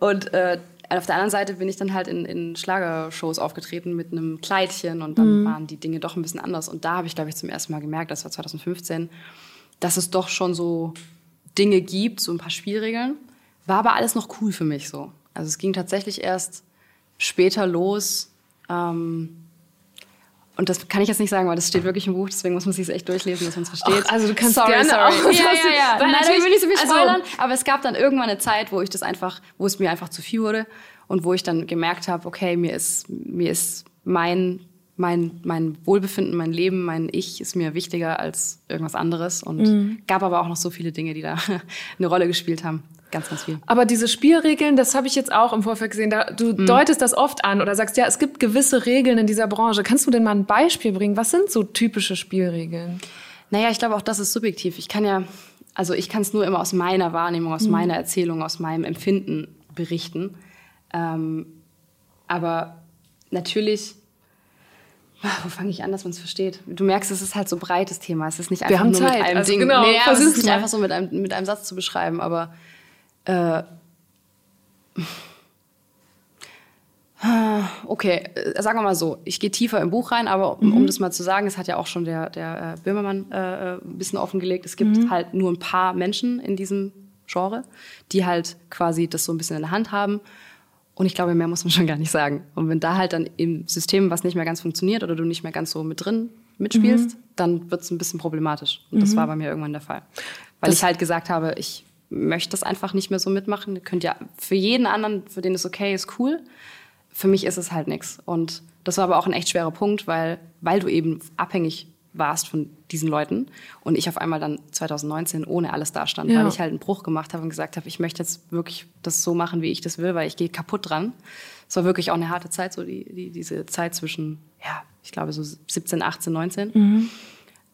Und äh, auf der anderen Seite bin ich dann halt in, in Schlagershows aufgetreten mit einem Kleidchen und dann waren die Dinge doch ein bisschen anders. Und da habe ich, glaube ich, zum ersten Mal gemerkt, das war 2015, dass es doch schon so Dinge gibt, so ein paar Spielregeln. War aber alles noch cool für mich so. Also es ging tatsächlich erst später los. Ähm, und das kann ich jetzt nicht sagen, weil das steht wirklich im Buch, deswegen muss man sich echt durchlesen, dass man es versteht. Ach, also du kannst sorry, gerne sorry. auch- Ja, ja, ja. Nein, natürlich- ich will nicht so viel also- spoilern, aber es gab dann irgendwann eine Zeit, wo ich das einfach, wo es mir einfach zu viel wurde und wo ich dann gemerkt habe, okay, mir ist, mir ist mein, mein, mein Wohlbefinden, mein Leben, mein Ich ist mir wichtiger als irgendwas anderes und Mhm. gab aber auch noch so viele Dinge, die da eine Rolle gespielt haben. Ganz, ganz viel. Aber diese Spielregeln, das habe ich jetzt auch im Vorfeld gesehen. Da, du Mhm. deutest das oft an oder sagst, ja, es gibt gewisse Regeln in dieser Branche. Kannst du denn mal ein Beispiel bringen? Was sind so typische Spielregeln? Naja, ich glaube, auch das ist subjektiv. Ich kann ja, also ich kann es nur immer aus meiner Wahrnehmung, aus meiner Erzählung, aus meinem Empfinden berichten. Ähm, aber natürlich, wo fange ich an, dass man es versteht? Du merkst, es ist halt so ein breites Thema. Es ist nicht einfach haben nur Zeit, mit einem also Ding. genau, nee, es ist nicht mal. einfach so mit einem, mit einem Satz zu beschreiben, aber äh, Okay, äh, sagen wir mal so, ich gehe tiefer im Buch rein, aber um, um das mal zu sagen, es hat ja auch schon der, der äh, Böhmermann äh, äh, ein bisschen offengelegt, es gibt halt nur ein paar Menschen in diesem Genre, die halt quasi das so ein bisschen in der Hand haben. Und ich glaube, mehr muss man schon gar nicht sagen. Und wenn da halt dann im System was nicht mehr ganz funktioniert oder du nicht mehr ganz so mit drin mitspielst, dann wird es ein bisschen problematisch. Und das war bei mir irgendwann der Fall. Weil ich halt gesagt habe, ich möchte das einfach nicht mehr so mitmachen. Ihr könnt ja für jeden anderen, für den es okay ist, cool für mich ist es halt nichts. Und das war aber auch ein echt schwerer Punkt, weil, weil du eben abhängig warst von diesen Leuten und ich auf einmal dann 2019 ohne alles dastand, Ja. weil ich halt einen Bruch gemacht habe und gesagt habe, ich möchte jetzt wirklich das so machen, wie ich das will, weil ich gehe kaputt dran. Es war wirklich auch eine harte Zeit, so die, die, diese Zeit zwischen, ja, ich glaube so 17, 18, 19.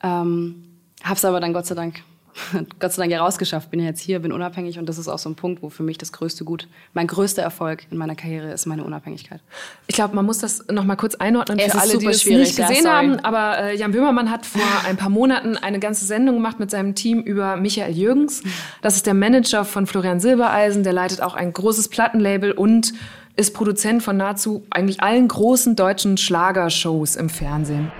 Ähm, hab's aber dann Gott sei Dank, Gott sei Dank ja rausgeschafft. Bin ja jetzt hier, bin unabhängig und das ist auch so ein Punkt, wo für mich das größte Gut, mein größter Erfolg in meiner Karriere ist meine Unabhängigkeit. Ich glaube, man muss das noch mal kurz einordnen Es für alle, die es schwierig, nicht ja, gesehen sorry. haben. Aber äh, Jan Böhmermann hat vor ein paar Monaten eine ganze Sendung gemacht mit seinem Team über Michael Jürgens. Das ist der Manager von Florian Silbereisen. Der leitet auch ein großes Plattenlabel und ist Produzent von nahezu eigentlich allen großen deutschen Schlagershows im Fernsehen.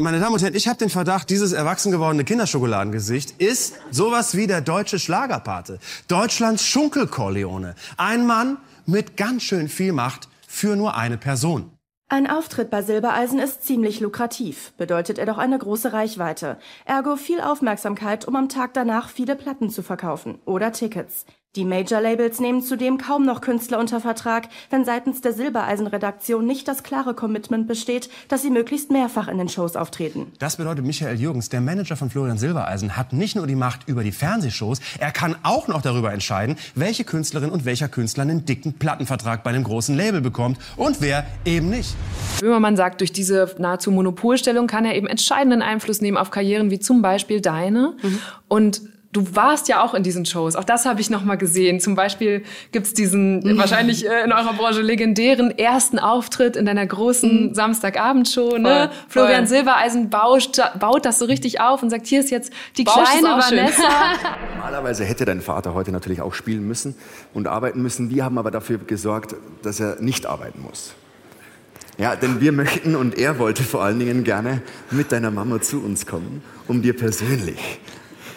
Meine Damen und Herren, ich habe den Verdacht, dieses erwachsen gewordene Kinderschokoladengesicht ist sowas wie der deutsche Schlagerpate. Deutschlands Schunkel-Corleone. Ein Mann mit ganz schön viel Macht für nur eine Person. Ein Auftritt bei Silbereisen ist ziemlich lukrativ, bedeutet er doch eine große Reichweite. Ergo viel Aufmerksamkeit, um am Tag danach viele Platten zu verkaufen oder Tickets. Die Major-Labels nehmen zudem kaum noch Künstler unter Vertrag, wenn seitens der Silbereisen-Redaktion nicht das klare Commitment besteht, dass sie möglichst mehrfach in den Shows auftreten. Das bedeutet, Michael Jürgens, der Manager von Florian Silbereisen, hat nicht nur die Macht über die Fernsehshows, er kann auch noch darüber entscheiden, welche Künstlerin und welcher Künstler einen dicken Plattenvertrag bei einem großen Label bekommt und wer eben nicht. Böhmermann sagt, durch diese nahezu Monopolstellung kann er eben entscheidenden Einfluss nehmen auf Karrieren wie zum Beispiel deine. Und du warst ja auch in diesen Shows. Auch das habe ich noch mal gesehen. Zum Beispiel gibt's diesen wahrscheinlich äh, in eurer Branche legendären ersten Auftritt in deiner großen Samstagabendshow. Ne? Florian voll. Silbereisen baut, baut das so richtig auf und sagt, hier ist jetzt die Bausch kleine. Vanessa. Normalerweise hätte dein Vater heute natürlich auch spielen müssen und arbeiten müssen. Wir haben aber dafür gesorgt, dass er nicht arbeiten muss. Ja, denn wir möchten und er wollte vor allen Dingen gerne mit deiner Mama zu uns kommen, um dir persönlich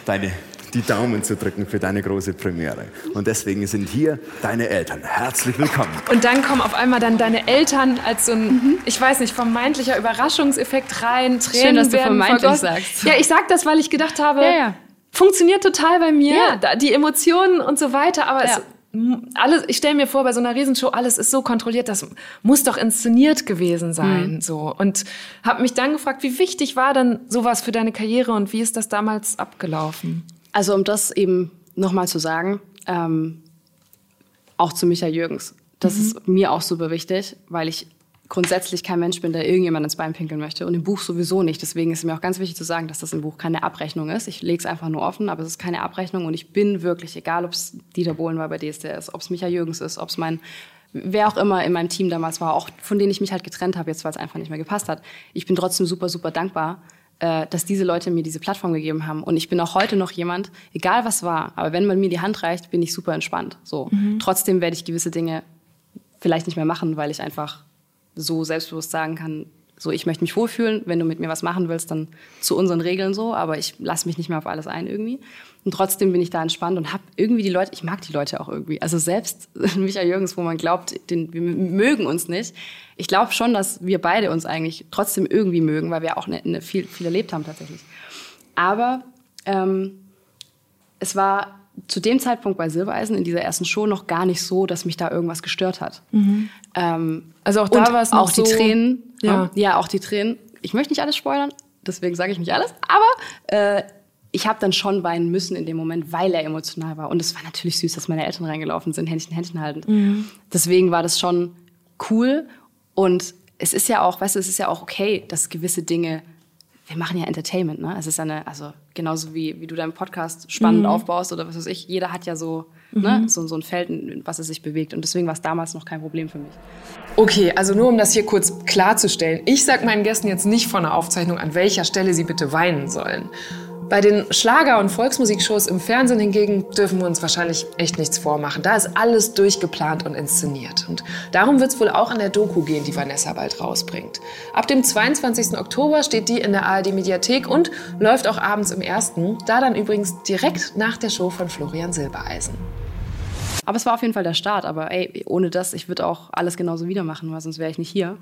deine, die Daumen zu drücken für deine große Premiere. Und deswegen sind hier deine Eltern. Herzlich willkommen. Und dann kommen auf einmal dann deine Eltern als so ein, ich weiß nicht, vermeintlicher Überraschungseffekt rein. Tränen Schön, dass du werden vermeintlich vergossen. sagst. Ja, ich sag das, weil ich gedacht habe, Ja, ja. funktioniert total bei mir, Ja. die Emotionen und so weiter, aber Ja. es, alles, ich stelle mir vor, bei so einer Riesenshow, alles ist so kontrolliert, das muss doch inszeniert gewesen sein, Mhm. so. Und habe mich dann gefragt, wie wichtig war denn sowas für deine Karriere und wie ist das damals abgelaufen? Also um das eben nochmal zu sagen, ähm, auch zu Michael Jürgens. Das ist mir auch super wichtig, weil ich grundsätzlich kein Mensch bin, der irgendjemand ins Bein pinkeln möchte und im Buch sowieso nicht. Deswegen ist mir auch ganz wichtig zu sagen, dass das im Buch keine Abrechnung ist. Ich lege es einfach nur offen, aber es ist keine Abrechnung und ich bin wirklich, egal ob es Dieter Bohlen war bei DSDS, ob es Micha Jürgens ist, ob es mein wer auch immer in meinem Team damals war, auch von denen ich mich halt getrennt habe, jetzt weil es einfach nicht mehr gepasst hat. Ich bin trotzdem super, super dankbar, äh, dass diese Leute mir diese Plattform gegeben haben. Und ich bin auch heute noch jemand, egal was war, aber wenn man mir die Hand reicht, bin ich super entspannt. So. Mhm. Trotzdem werde ich gewisse Dinge vielleicht nicht mehr machen, weil ich einfach so selbstbewusst sagen kann, so ich möchte mich wohlfühlen, wenn du mit mir was machen willst, dann zu unseren Regeln so, aber ich lasse mich nicht mehr auf alles ein irgendwie. Und trotzdem bin ich da entspannt und habe irgendwie die Leute, ich mag die Leute auch irgendwie. Also selbst Michael Jürgens, wo man glaubt, den, wir mögen uns nicht. Ich glaube schon, dass wir beide uns eigentlich trotzdem irgendwie mögen, weil wir auch eine, eine viel, viel erlebt haben tatsächlich. Aber ähm, es war zu dem Zeitpunkt bei Silbereisen in dieser ersten Show noch gar nicht so, dass mich da irgendwas gestört hat. Mhm. Ähm, also auch da war es auch die so, Tränen. Ja. ja, auch die Tränen. Ich möchte nicht alles spoilern, deswegen sage ich nicht alles. Aber äh, ich habe dann schon weinen müssen in dem Moment, weil er emotional war. Und es war natürlich süß, dass meine Eltern reingelaufen sind, Händchen, Händchen haltend. Mhm. Deswegen war das schon cool. Und es ist ja auch, weißt du, es ist ja auch okay, dass gewisse Dinge wir machen ja Entertainment, ne? Es ist eine, also genauso wie, wie du deinen Podcast spannend mhm. aufbaust oder was weiß ich, jeder hat ja so, ne, mhm. ne, so, so ein Feld, in was es sich bewegt. Und deswegen war es damals noch kein Problem für mich. Okay, also nur um das hier kurz klarzustellen. Ich sag meinen Gästen jetzt nicht von der Aufzeichnung, an welcher Stelle sie bitte weinen sollen. Bei den Schlager- und Volksmusikshows im Fernsehen hingegen dürfen wir uns wahrscheinlich echt nichts vormachen. Da ist alles durchgeplant und inszeniert. Und darum wird es wohl auch in der Doku gehen, die Vanessa bald rausbringt. Ab dem 22. Oktober steht die in der ARD-Mediathek und läuft auch abends im ersten. Da dann übrigens direkt nach der Show von Florian Silbereisen. Aber es war auf jeden Fall der Start. Aber ey, ohne das, ich würde auch alles genauso wieder machen, weil sonst wäre ich nicht hier.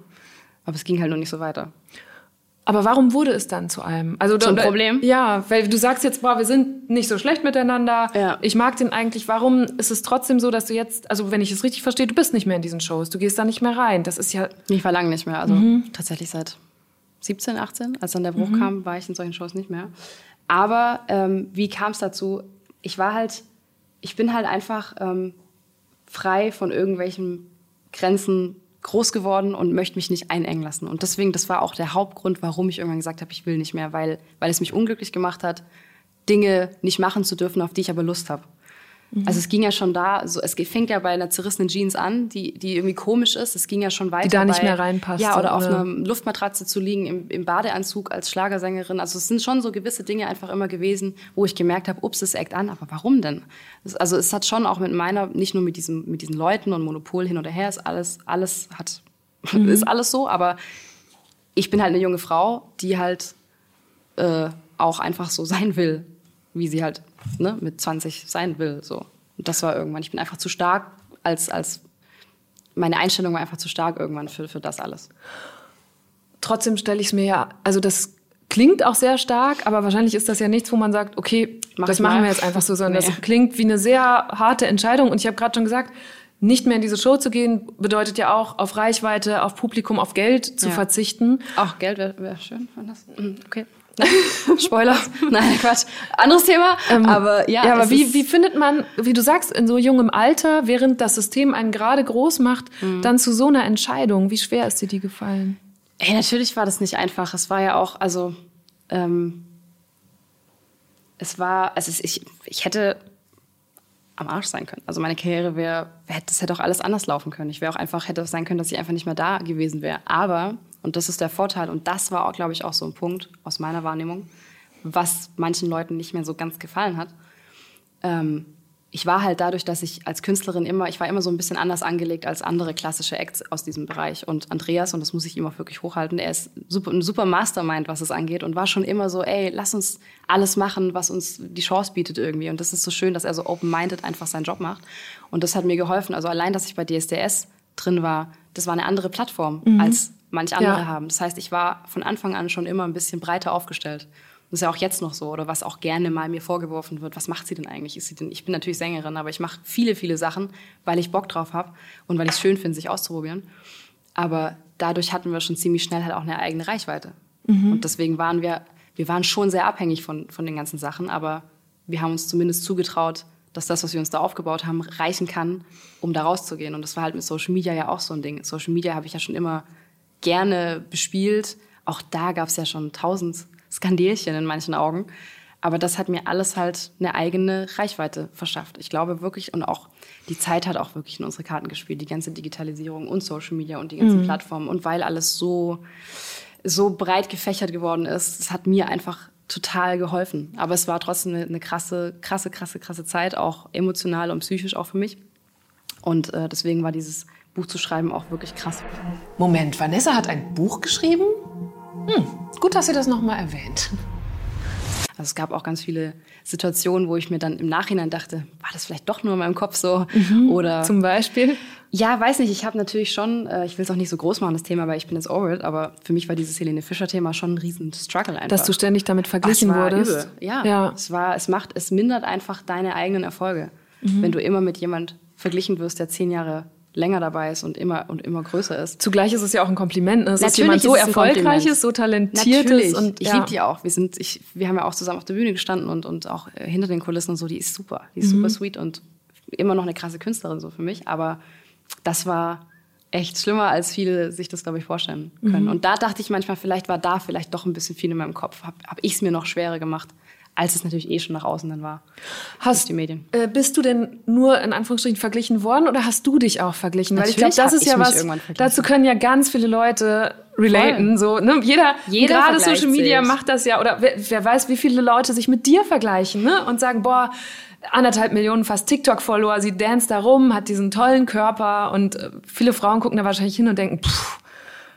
Aber es ging halt noch nicht so weiter. Aber warum wurde es dann zu einem? Also Zum da, Problem? Ja, weil du sagst jetzt, boah, wir sind nicht so schlecht miteinander. Ja. Ich mag den eigentlich. Warum ist es trotzdem so, dass du jetzt, also wenn ich es richtig verstehe, du bist nicht mehr in diesen Shows, du gehst da nicht mehr rein. Das ist ja. Ich war lange nicht mehr. Also mhm. tatsächlich seit 17, 18, als dann der Bruch mhm. kam, war ich in solchen Shows nicht mehr. Aber ähm, wie kam es dazu? Ich war halt, ich bin halt einfach ähm, frei von irgendwelchen Grenzen groß geworden und möchte mich nicht einengen lassen. Und deswegen, das war auch der Hauptgrund, warum ich irgendwann gesagt habe, ich will nicht mehr, weil, weil es mich unglücklich gemacht hat, Dinge nicht machen zu dürfen, auf die ich aber Lust habe. Mhm. Also es ging ja schon da, so, es fängt ja bei einer zerrissenen Jeans an, die, die irgendwie komisch ist. Es ging ja schon weiter. Die da nicht bei, mehr reinpasst. Ja, oder, oder, auf einer Luftmatratze zu liegen im, im, Badeanzug als Schlagersängerin. Also es sind schon so gewisse Dinge einfach immer gewesen, wo ich gemerkt habe, ups, es eckt an, aber warum denn? Also es hat schon auch mit meiner, nicht nur mit, diesem, mit diesen Leuten und Monopol hin oder her, ist alles, alles hat, mhm. ist alles so, aber ich bin halt eine junge Frau, die halt äh, auch einfach so sein will, wie sie halt ne, mit 20 sein will. So. Und das war irgendwann. Ich bin einfach zu stark als, als meine Einstellung war einfach zu stark irgendwann für, für das alles. Trotzdem stelle ich es mir ja, also das klingt auch sehr stark, aber wahrscheinlich ist das ja nichts, wo man sagt, okay, Mach das machen wir jetzt einfach so, sondern nee. das klingt wie eine sehr harte Entscheidung. Und ich habe gerade schon gesagt, nicht mehr in diese Show zu gehen, bedeutet ja auch, auf Reichweite, auf Publikum, auf Geld zu ja. verzichten. Auch Geld wäre wär schön. Mhm, okay. Spoiler. Nein, Quatsch. Anderes Thema. Ähm, aber ja. Ja, aber wie, wie findet man, wie du sagst, in so jungem Alter, während das System einen gerade groß macht, mhm. dann zu so einer Entscheidung? Wie schwer ist dir die gefallen? Ey, natürlich war das nicht einfach. Es war ja auch, also, ähm, es war, also ich, ich hätte am Arsch sein können. Also meine Karriere wäre, das hätte auch alles anders laufen können. Ich wäre auch einfach, hätte sein können, dass ich einfach nicht mehr da gewesen wäre. Aber und das ist der Vorteil. Und das war, auch, glaube ich, auch so ein Punkt aus meiner Wahrnehmung, was manchen Leuten nicht mehr so ganz gefallen hat. Ähm, ich war halt dadurch, dass ich als Künstlerin immer, ich war immer so ein bisschen anders angelegt als andere klassische Acts aus diesem Bereich. Und Andreas, und das muss ich ihm auch wirklich hochhalten, er ist super, ein super Mastermind, was es angeht und war schon immer so, ey, lass uns alles machen, was uns die Chance bietet irgendwie. Und das ist so schön, dass er so open-minded einfach seinen Job macht. Und das hat mir geholfen. Also allein, dass ich bei DSDS drin war, das war eine andere Plattform mhm. als manch andere ja. haben. Das heißt, ich war von Anfang an schon immer ein bisschen breiter aufgestellt. Das ist ja auch jetzt noch so, oder was auch gerne mal mir vorgeworfen wird. Was macht sie denn eigentlich? Ist sie denn, ich bin natürlich Sängerin, aber ich mache viele, viele Sachen, weil ich Bock drauf habe und weil ich es schön finde, sich auszuprobieren. Aber dadurch hatten wir schon ziemlich schnell halt auch eine eigene Reichweite. Mhm. Und deswegen waren wir, wir waren schon sehr abhängig von, von den ganzen Sachen, aber wir haben uns zumindest zugetraut, dass das, was wir uns da aufgebaut haben, reichen kann, um da rauszugehen. Und das war halt mit Social Media ja auch so ein Ding. Social Media habe ich ja schon immer gerne bespielt. Auch da gab es ja schon tausend Skandelchen in manchen Augen. Aber das hat mir alles halt eine eigene Reichweite verschafft. Ich glaube wirklich, und auch die Zeit hat auch wirklich in unsere Karten gespielt, die ganze Digitalisierung und Social Media und die ganzen mhm. Plattformen. Und weil alles so, so breit gefächert geworden ist, es hat mir einfach total geholfen. Aber es war trotzdem eine, eine krasse, krasse, krasse, krasse Zeit, auch emotional und psychisch auch für mich. Und äh, deswegen war dieses Buch zu schreiben auch wirklich krass. Moment, Vanessa hat ein Buch geschrieben? Hm, gut, dass sie das nochmal erwähnt. Also es gab auch ganz viele Situationen, wo ich mir dann im Nachhinein dachte, war das vielleicht doch nur in meinem Kopf so? Mhm, Oder zum Beispiel? Ja, weiß nicht. Ich habe natürlich schon, äh, ich will es auch nicht so groß machen, das Thema, weil ich bin jetzt over it, aber für mich war dieses Helene Fischer-Thema schon ein riesen Struggle einfach. Dass du ständig damit verglichen Ach, wurdest? Übel. Ja, ja, es war, es macht, es mindert einfach deine eigenen Erfolge. Mhm. Wenn du immer mit jemand verglichen wirst, der zehn Jahre länger dabei ist und immer und immer größer ist. Zugleich ist es ja auch ein Kompliment, ne? dass jemand so erfolgreich ist, so talentiert Natürlich. ist. Und, ich ja. liebe die auch. Wir sind, ich, wir haben ja auch zusammen auf der Bühne gestanden und, und auch äh, hinter den Kulissen und so. Die ist super, die ist mhm. super sweet und immer noch eine krasse Künstlerin so für mich. Aber das war echt schlimmer, als viele sich das, glaube ich, vorstellen können. Mhm. Und da dachte ich manchmal, vielleicht war da vielleicht doch ein bisschen viel in meinem Kopf. Habe hab ich es mir noch schwerer gemacht als es natürlich eh schon nach außen dann war. Hast die Medien. Äh, bist du denn nur in Anführungsstrichen verglichen worden oder hast du dich auch verglichen? Weil natürlich ich glaube, das ist ja was. Dazu können ja ganz viele Leute relaten. So, ne? Jeder, Jeder gerade Social Media sich. macht das ja oder wer, wer, weiß, wie viele Leute sich mit dir vergleichen ne? und sagen, boah. Anderthalb Millionen fast TikTok-Follower, sie dance da rum, hat diesen tollen Körper und äh, viele Frauen gucken da wahrscheinlich hin und denken, pff,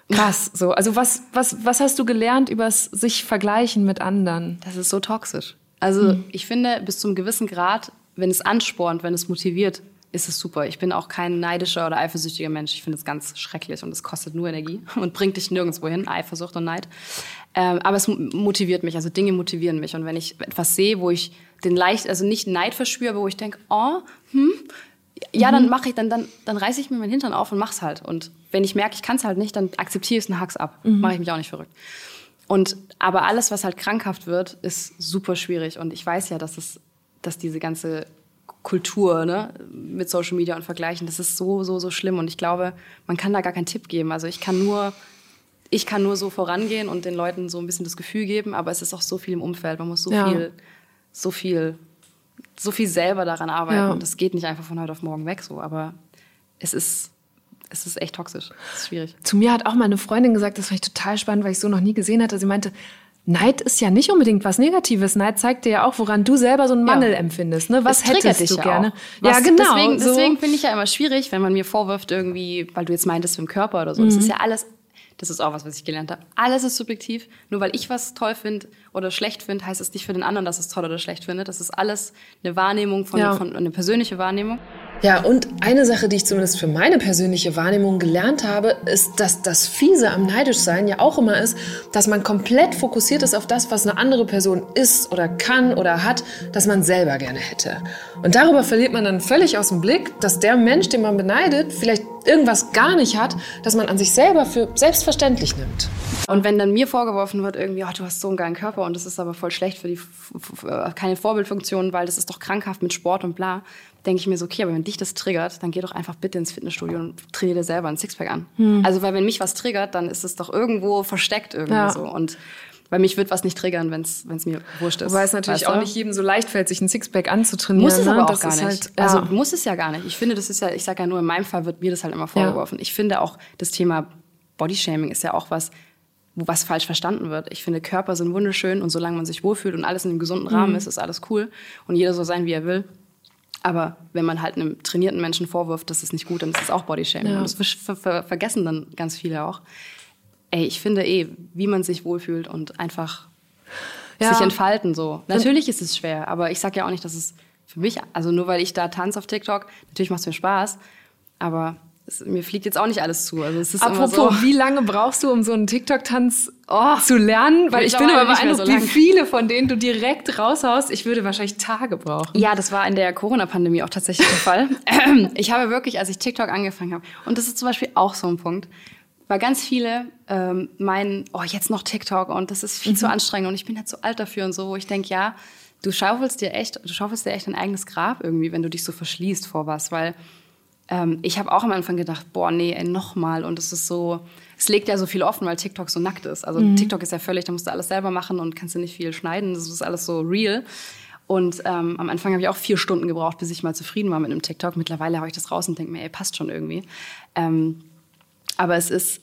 Krass, so. Also was, was, was hast du gelernt über sich vergleichen mit anderen? Das ist so toxisch. Also mhm. ich finde, bis zum gewissen Grad, wenn es anspornt, wenn es motiviert, ist es super. Ich bin auch kein neidischer oder eifersüchtiger Mensch. Ich finde es ganz schrecklich und es kostet nur Energie und bringt dich nirgendwo hin, Eifersucht und Neid. Ähm, aber es motiviert mich, also Dinge motivieren mich. Und wenn ich etwas sehe, wo ich den leicht, also nicht Neid verspüre, aber wo ich denke, oh, hm, ja, mhm. dann mache ich, dann, dann, dann reiße ich mir meinen Hintern auf und mach's halt. Und wenn ich merke, ich kann es halt nicht, dann akzeptiere ich es und hack's ab. Mhm. Mache ich mich auch nicht verrückt. Und aber alles, was halt krankhaft wird, ist super schwierig. Und ich weiß ja, dass es, dass diese ganze Kultur ne, mit Social Media und Vergleichen, das ist so, so, so schlimm. Und ich glaube, man kann da gar keinen Tipp geben. Also ich kann nur, ich kann nur so vorangehen und den Leuten so ein bisschen das Gefühl geben, aber es ist auch so viel im Umfeld. Man muss so ja. viel, so viel so viel selber daran arbeiten. Ja. Das geht nicht einfach von heute auf morgen weg so, aber es ist es ist echt toxisch. Es ist schwierig. Zu mir hat auch mal eine Freundin gesagt, das fand ich total spannend, weil ich so noch nie gesehen hatte. Sie meinte, Neid ist ja nicht unbedingt was Negatives. Neid zeigt dir ja auch, woran du selber so einen Mangel ja. empfindest. Ne? Was hättest dich du gerne? Was, ja, genau. Deswegen, so. deswegen finde ich ja immer schwierig, wenn man mir vorwirft, irgendwie, weil du jetzt meintest, im Körper oder so. Mhm. Das ist ja alles das ist auch was, was ich gelernt habe. Alles ist subjektiv. Nur weil ich was toll finde oder schlecht finde, heißt es nicht für den anderen, dass es toll oder schlecht findet. Das ist alles eine Wahrnehmung von, ja. von eine persönliche Wahrnehmung. Ja, und eine Sache, die ich zumindest für meine persönliche Wahrnehmung gelernt habe, ist, dass das Fiese am Neidischsein ja auch immer ist, dass man komplett fokussiert ist auf das, was eine andere Person ist oder kann oder hat, das man selber gerne hätte. Und darüber verliert man dann völlig aus dem Blick, dass der Mensch, den man beneidet, vielleicht irgendwas gar nicht hat, das man an sich selber für selbstverständlich nimmt. Und wenn dann mir vorgeworfen wird, irgendwie, oh, du hast so einen geilen Körper und das ist aber voll schlecht für die, keine Vorbildfunktion, weil das ist doch krankhaft mit Sport und bla, denke ich mir so, okay, aber wenn dich das triggert, dann geh doch einfach bitte ins Fitnessstudio und trainier dir selber ein Sixpack an. Hm. Also, weil wenn mich was triggert, dann ist es doch irgendwo versteckt irgendwie ja. so. Und weil mich wird was nicht triggern, wenn es mir wurscht ist. Wobei es natürlich weißt du? auch nicht jedem so leicht fällt, sich ein Sixpack anzutrainieren. Muss es ne? aber auch das gar nicht. Halt, ja. Also muss es ja gar nicht. Ich finde, das ist ja, ich sage ja nur, in meinem Fall wird mir das halt immer vorgeworfen. Ja. Ich finde auch, das Thema Bodyshaming ist ja auch was, wo was falsch verstanden wird. Ich finde, Körper sind wunderschön und solange man sich wohlfühlt und alles in einem gesunden Rahmen mhm. ist, ist alles cool und jeder soll sein, wie er will. Aber wenn man halt einem trainierten Menschen vorwirft, das ist nicht gut, dann ist es auch Bodyshaming. Ja. Und das ver ver vergessen dann ganz viele auch. Ey, ich finde eh, wie man sich wohlfühlt und einfach ja. sich entfalten so. Natürlich ist es schwer, aber ich sage ja auch nicht, dass es für mich, also nur weil ich da tanze auf TikTok, natürlich macht es mir Spaß, aber es, mir fliegt jetzt auch nicht alles zu. Also es ist Apropos, so. wie lange brauchst du, um so einen TikTok-Tanz oh, zu lernen? Weil ich bin immer beeindruckt, so wie viele von denen du direkt raushaust. Ich würde wahrscheinlich Tage brauchen. Ja, das war in der Corona-Pandemie auch tatsächlich der Fall. Ich habe wirklich, als ich TikTok angefangen habe, und das ist zum Beispiel auch so ein Punkt, weil ganz viele ähm, meinen, oh, jetzt noch TikTok und das ist viel mhm. zu anstrengend und ich bin ja zu alt dafür und so, wo ich denke, ja, du schaufelst dir echt, du schaufelst dir echt ein eigenes Grab irgendwie, wenn du dich so verschließt vor was, weil ähm, ich habe auch am Anfang gedacht, boah, nee, nochmal. Und es ist so, es legt ja so viel offen, weil TikTok so nackt ist. Also mhm. TikTok ist ja völlig, da musst du alles selber machen und kannst du nicht viel schneiden. Das ist alles so real. Und ähm, am Anfang habe ich auch vier Stunden gebraucht, bis ich mal zufrieden war mit einem TikTok. Mittlerweile habe ich das raus und denke mir, ey, passt schon irgendwie. Ähm, aber es ist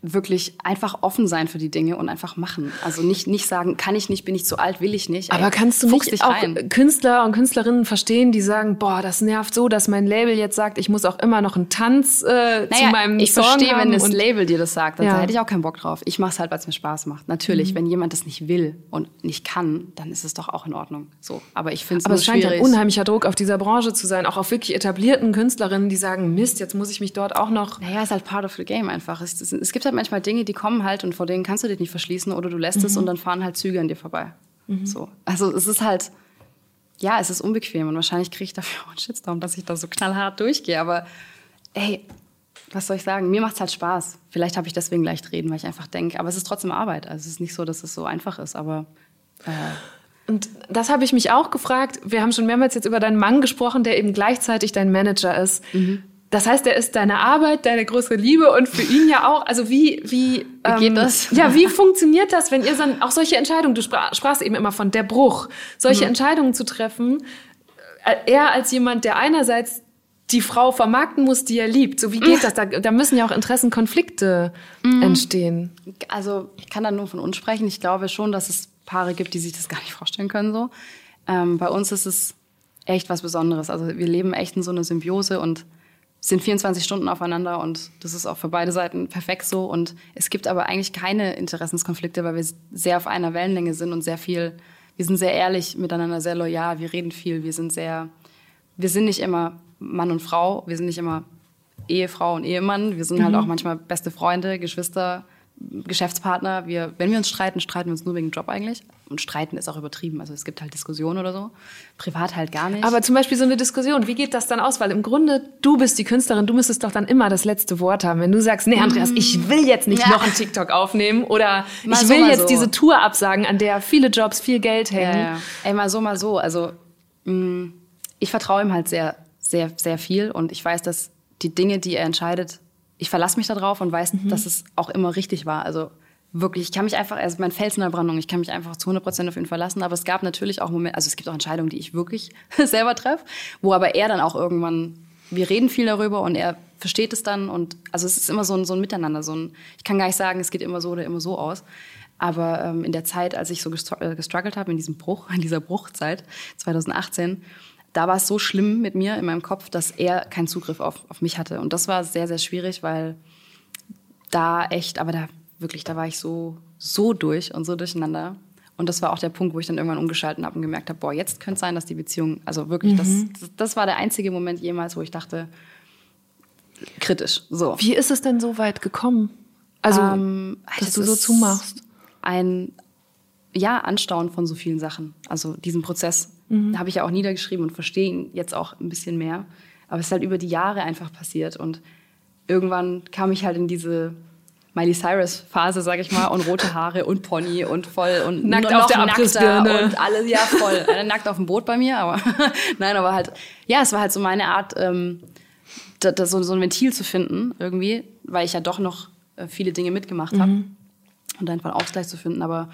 wirklich einfach offen sein für die Dinge und einfach machen. Also nicht, nicht sagen, kann ich nicht, bin ich zu alt, will ich nicht. Ey, Aber kannst du nicht auch rein. Künstler und Künstlerinnen verstehen, die sagen, boah, das nervt so, dass mein Label jetzt sagt, ich muss auch immer noch einen Tanz äh, naja, zu meinem ich Song verstehe, wenn das Label dir das sagt, dann ja. hätte ich auch keinen Bock drauf. Ich mache es halt, weil es mir Spaß macht. Natürlich, mhm. wenn jemand das nicht will und nicht kann, dann ist es doch auch in Ordnung. So, aber ich finde es Aber es scheint ja ein unheimlicher Druck auf dieser Branche zu sein, auch auf wirklich etablierten Künstlerinnen, die sagen, Mist, jetzt muss ich mich dort auch noch. Naja, ist halt part of the game einfach. Es, es, es gibt halt manchmal Dinge, die kommen halt und vor denen kannst du dich nicht verschließen oder du lässt mhm. es und dann fahren halt Züge an dir vorbei. Mhm. So. Also es ist halt, ja, es ist unbequem und wahrscheinlich kriege ich dafür auch einen Shitstorm, dass ich da so knallhart durchgehe. Aber ey, was soll ich sagen? Mir macht es halt Spaß. Vielleicht habe ich deswegen leicht reden, weil ich einfach denke, aber es ist trotzdem Arbeit. Also es ist nicht so, dass es so einfach ist, aber. Äh und das habe ich mich auch gefragt. Wir haben schon mehrmals jetzt über deinen Mann gesprochen, der eben gleichzeitig dein Manager ist. Mhm. Das heißt, er ist deine Arbeit, deine größere Liebe und für ihn ja auch. Also wie wie, wie geht ähm, das? Ja, wie funktioniert das, wenn ihr dann auch solche Entscheidungen? Du sprach, sprachst eben immer von der Bruch, solche mhm. Entscheidungen zu treffen. Äh, er als jemand, der einerseits die Frau vermarkten muss, die er liebt. So wie geht das? Da, da müssen ja auch Interessenkonflikte mhm. entstehen. Also ich kann da nur von uns sprechen. Ich glaube schon, dass es Paare gibt, die sich das gar nicht vorstellen können. So ähm, bei uns ist es echt was Besonderes. Also wir leben echt in so einer Symbiose und sind 24 Stunden aufeinander und das ist auch für beide Seiten perfekt so. Und es gibt aber eigentlich keine Interessenskonflikte, weil wir sehr auf einer Wellenlänge sind und sehr viel, wir sind sehr ehrlich miteinander, sehr loyal, wir reden viel, wir sind sehr, wir sind nicht immer Mann und Frau, wir sind nicht immer Ehefrau und Ehemann, wir sind halt mhm. halt auch manchmal beste Freunde, Geschwister, Geschäftspartner, wir, wenn wir uns streiten, streiten wir uns nur wegen Job eigentlich. Und streiten ist auch übertrieben. Also es gibt halt Diskussionen oder so. Privat halt gar nicht. Aber zum Beispiel so eine Diskussion, wie geht das dann aus? Weil im Grunde, du bist die Künstlerin, du müsstest doch dann immer das letzte Wort haben. Wenn du sagst, nee, Andreas, ich will jetzt nicht ja. noch einen TikTok aufnehmen oder mal ich so, will jetzt so. diese Tour absagen, an der viele Jobs, viel Geld hängen. Ja, ja. Ey, mal so, mal so. Also mm, ich vertraue ihm halt sehr, sehr, sehr viel und ich weiß, dass die Dinge, die er entscheidet, ich verlasse mich darauf und weiß, mhm. dass es auch immer richtig war. Also wirklich, ich kann mich einfach, also mein Fels in der Brandung, ich kann mich einfach zu 100 Prozent auf ihn verlassen. Aber es gab natürlich auch Momente, also es gibt auch Entscheidungen, die ich wirklich selber treffe, wo aber er dann auch irgendwann, wir reden viel darüber und er versteht es dann und also es ist immer so ein, so ein Miteinander, so ein, ich kann gar nicht sagen, es geht immer so oder immer so aus. Aber ähm, in der Zeit, als ich so äh, gestruggelt habe, in diesem Bruch, in dieser Bruchzeit, 2018, da war es so schlimm mit mir in meinem Kopf, dass er keinen Zugriff auf, auf mich hatte. Und das war sehr, sehr schwierig, weil da echt, aber da wirklich, da war ich so, so durch und so durcheinander. Und das war auch der Punkt, wo ich dann irgendwann umgeschalten habe und gemerkt habe, boah, jetzt könnte es sein, dass die Beziehung, also wirklich, mhm. das, das war der einzige Moment jemals, wo ich dachte, kritisch. So. Wie ist es denn so weit gekommen? Also, ähm, dass du so zumachst? Ein, ja, Anstauen von so vielen Sachen. Also diesen Prozess mhm. habe ich ja auch niedergeschrieben und verstehe ihn jetzt auch ein bisschen mehr. Aber es ist halt über die Jahre einfach passiert. Und irgendwann kam ich halt in diese Miley Cyrus Phase, sag ich mal, und rote Haare und Pony und voll und nackt auf der Abrissbirne und alles ja voll äh, nackt auf dem Boot bei mir, aber nein, aber halt ja, es war halt so meine Art, ähm, da, da so, so ein Ventil zu finden irgendwie, weil ich ja doch noch äh, viele Dinge mitgemacht habe mhm. und einfach Ausgleich zu finden, aber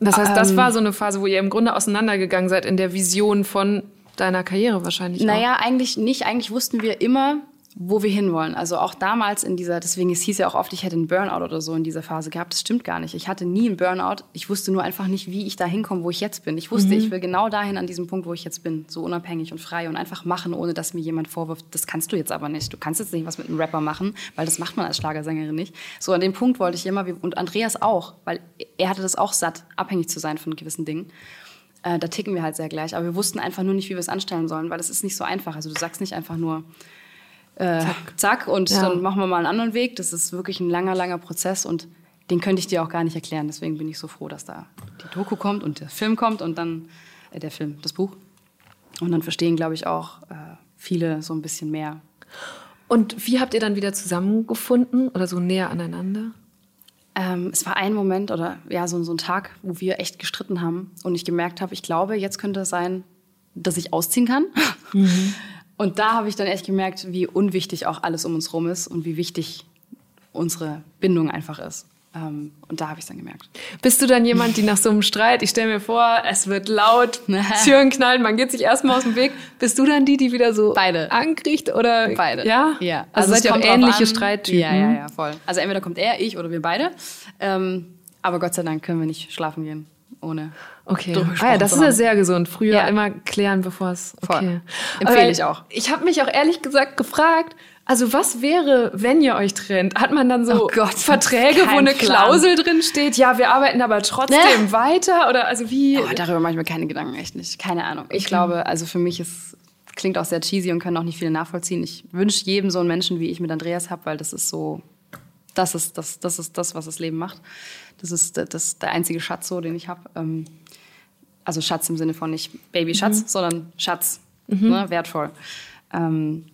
das heißt, das ähm, war so eine Phase, wo ihr im Grunde auseinandergegangen seid in der Vision von deiner Karriere wahrscheinlich. Naja, auch. eigentlich nicht. Eigentlich wussten wir immer, wo wir hinwollen. Also auch damals in dieser, deswegen es hieß ja auch oft, ich hätte einen Burnout oder so in dieser Phase gehabt. Das stimmt gar nicht. Ich hatte nie einen Burnout. Ich wusste nur einfach nicht, wie ich da hinkomme, wo ich jetzt bin. Ich wusste, mhm. ich will genau dahin an diesem Punkt, wo ich jetzt bin. So unabhängig und frei und einfach machen, ohne dass mir jemand vorwirft, das kannst du jetzt aber nicht. Du kannst jetzt nicht was mit einem Rapper machen, weil das macht man als Schlagersängerin nicht. So an dem Punkt wollte ich immer, und Andreas auch, weil er hatte das auch satt, abhängig zu sein von gewissen Dingen. Äh, da ticken wir halt sehr gleich. Aber wir wussten einfach nur nicht, wie wir es anstellen sollen, weil das ist nicht so einfach. Also du sagst nicht einfach nur, äh, zack. zack. und ja. dann machen wir mal einen anderen Weg. Das ist wirklich ein langer, langer Prozess und den könnte ich dir auch gar nicht erklären. Deswegen bin ich so froh, dass da die Doku kommt und der Film kommt und dann äh, der Film, das Buch. Und dann verstehen, glaube ich, auch äh, viele so ein bisschen mehr. Und wie habt ihr dann wieder zusammengefunden oder so näher aneinander? Ähm, es war ein Moment oder ja, so, so ein Tag, wo wir echt gestritten haben und ich gemerkt habe, ich glaube, jetzt könnte es sein, dass ich ausziehen kann. Mhm. Und da habe ich dann echt gemerkt, wie unwichtig auch alles um uns rum ist und wie wichtig unsere Bindung einfach ist. Ähm, und da habe ich es dann gemerkt. Bist du dann jemand, die nach so einem Streit, ich stelle mir vor, es wird laut, Türen knallen, man geht sich erstmal aus dem Weg. Bist du dann die, die wieder so Beide. ankriegt oder Beide. Ja, ja. Also, es seid ihr auch ähnliche. Streittypen. Ja, ja, ja, voll. Also entweder kommt er, ich oder wir beide. Ähm, aber Gott sei Dank können wir nicht schlafen gehen ohne. Okay. Ah, ja, das ist ja sehr gesund. Früher Ja. immer klären, bevor es. Voll. Okay. Empfehle Aber ich auch. Ich habe mich auch ehrlich gesagt gefragt. Also was wäre, wenn ihr euch trennt? Hat man dann so Oh Gott, Verträge, wo eine Plan. Klausel drin steht? Ja, wir arbeiten aber trotzdem Ne? weiter oder also wie? Oh, darüber mache ich mir keine Gedanken, echt nicht. Keine Ahnung. Ich glaube, also für mich ist, klingt auch sehr cheesy und können auch nicht viele nachvollziehen. Ich wünsche jedem so einen Menschen, wie ich mit Andreas habe, weil das ist so, das ist das, das ist das, was das Leben macht. Das ist das, das der einzige Schatz so, den ich habe. Ähm, also Schatz im Sinne von nicht Babyschatz, sondern Schatz, ne, wertvoll. Ähm,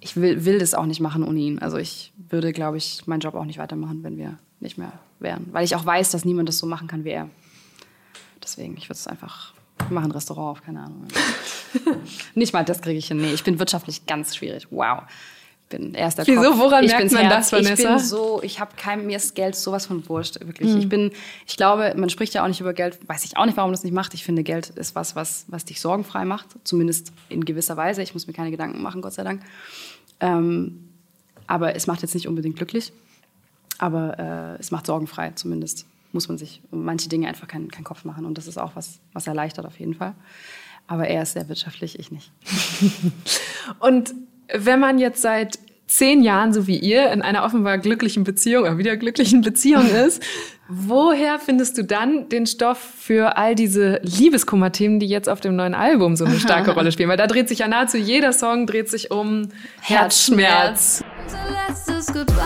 ich will, will das auch nicht machen ohne ihn. Also ich würde, glaube ich, meinen Job auch nicht weitermachen, wenn wir nicht mehr wären. Weil ich auch weiß, dass niemand das so machen kann wie er. Deswegen, ich würde es einfach machen, Restaurant auf, keine Ahnung. nicht mal das kriege ich hin. Nee, ich bin wirtschaftlich ganz schwierig. Wow. Bin erst der Wieso? Kopf. Woran ich merkt man Herz. das, Ich Vanessa? bin so, ich habe kein, mir ist Geld sowas von wurscht, wirklich. Hm. Ich bin, ich glaube, man spricht ja auch nicht über Geld, weiß ich auch nicht, warum man das nicht macht. Ich finde, Geld ist was, was, was dich sorgenfrei macht, zumindest in gewisser Weise. Ich muss mir keine Gedanken machen, Gott sei Dank. Ähm, aber es macht jetzt nicht unbedingt glücklich. Aber äh, es macht sorgenfrei, zumindest muss man sich um manche Dinge einfach keinen keinen Kopf machen. Und das ist auch was, was erleichtert auf jeden Fall. Aber er ist sehr wirtschaftlich, ich nicht. Und wenn man jetzt seit zehn Jahren, so wie ihr, in einer offenbar glücklichen Beziehung, oder wieder glücklichen Beziehung ist, woher findest du dann den Stoff für all diese Liebeskummer-Themen, die jetzt auf dem neuen Album so eine starke Rolle spielen? Weil da dreht sich ja nahezu jeder Song dreht sich um Herzschmerz. Unser letztes Goodbye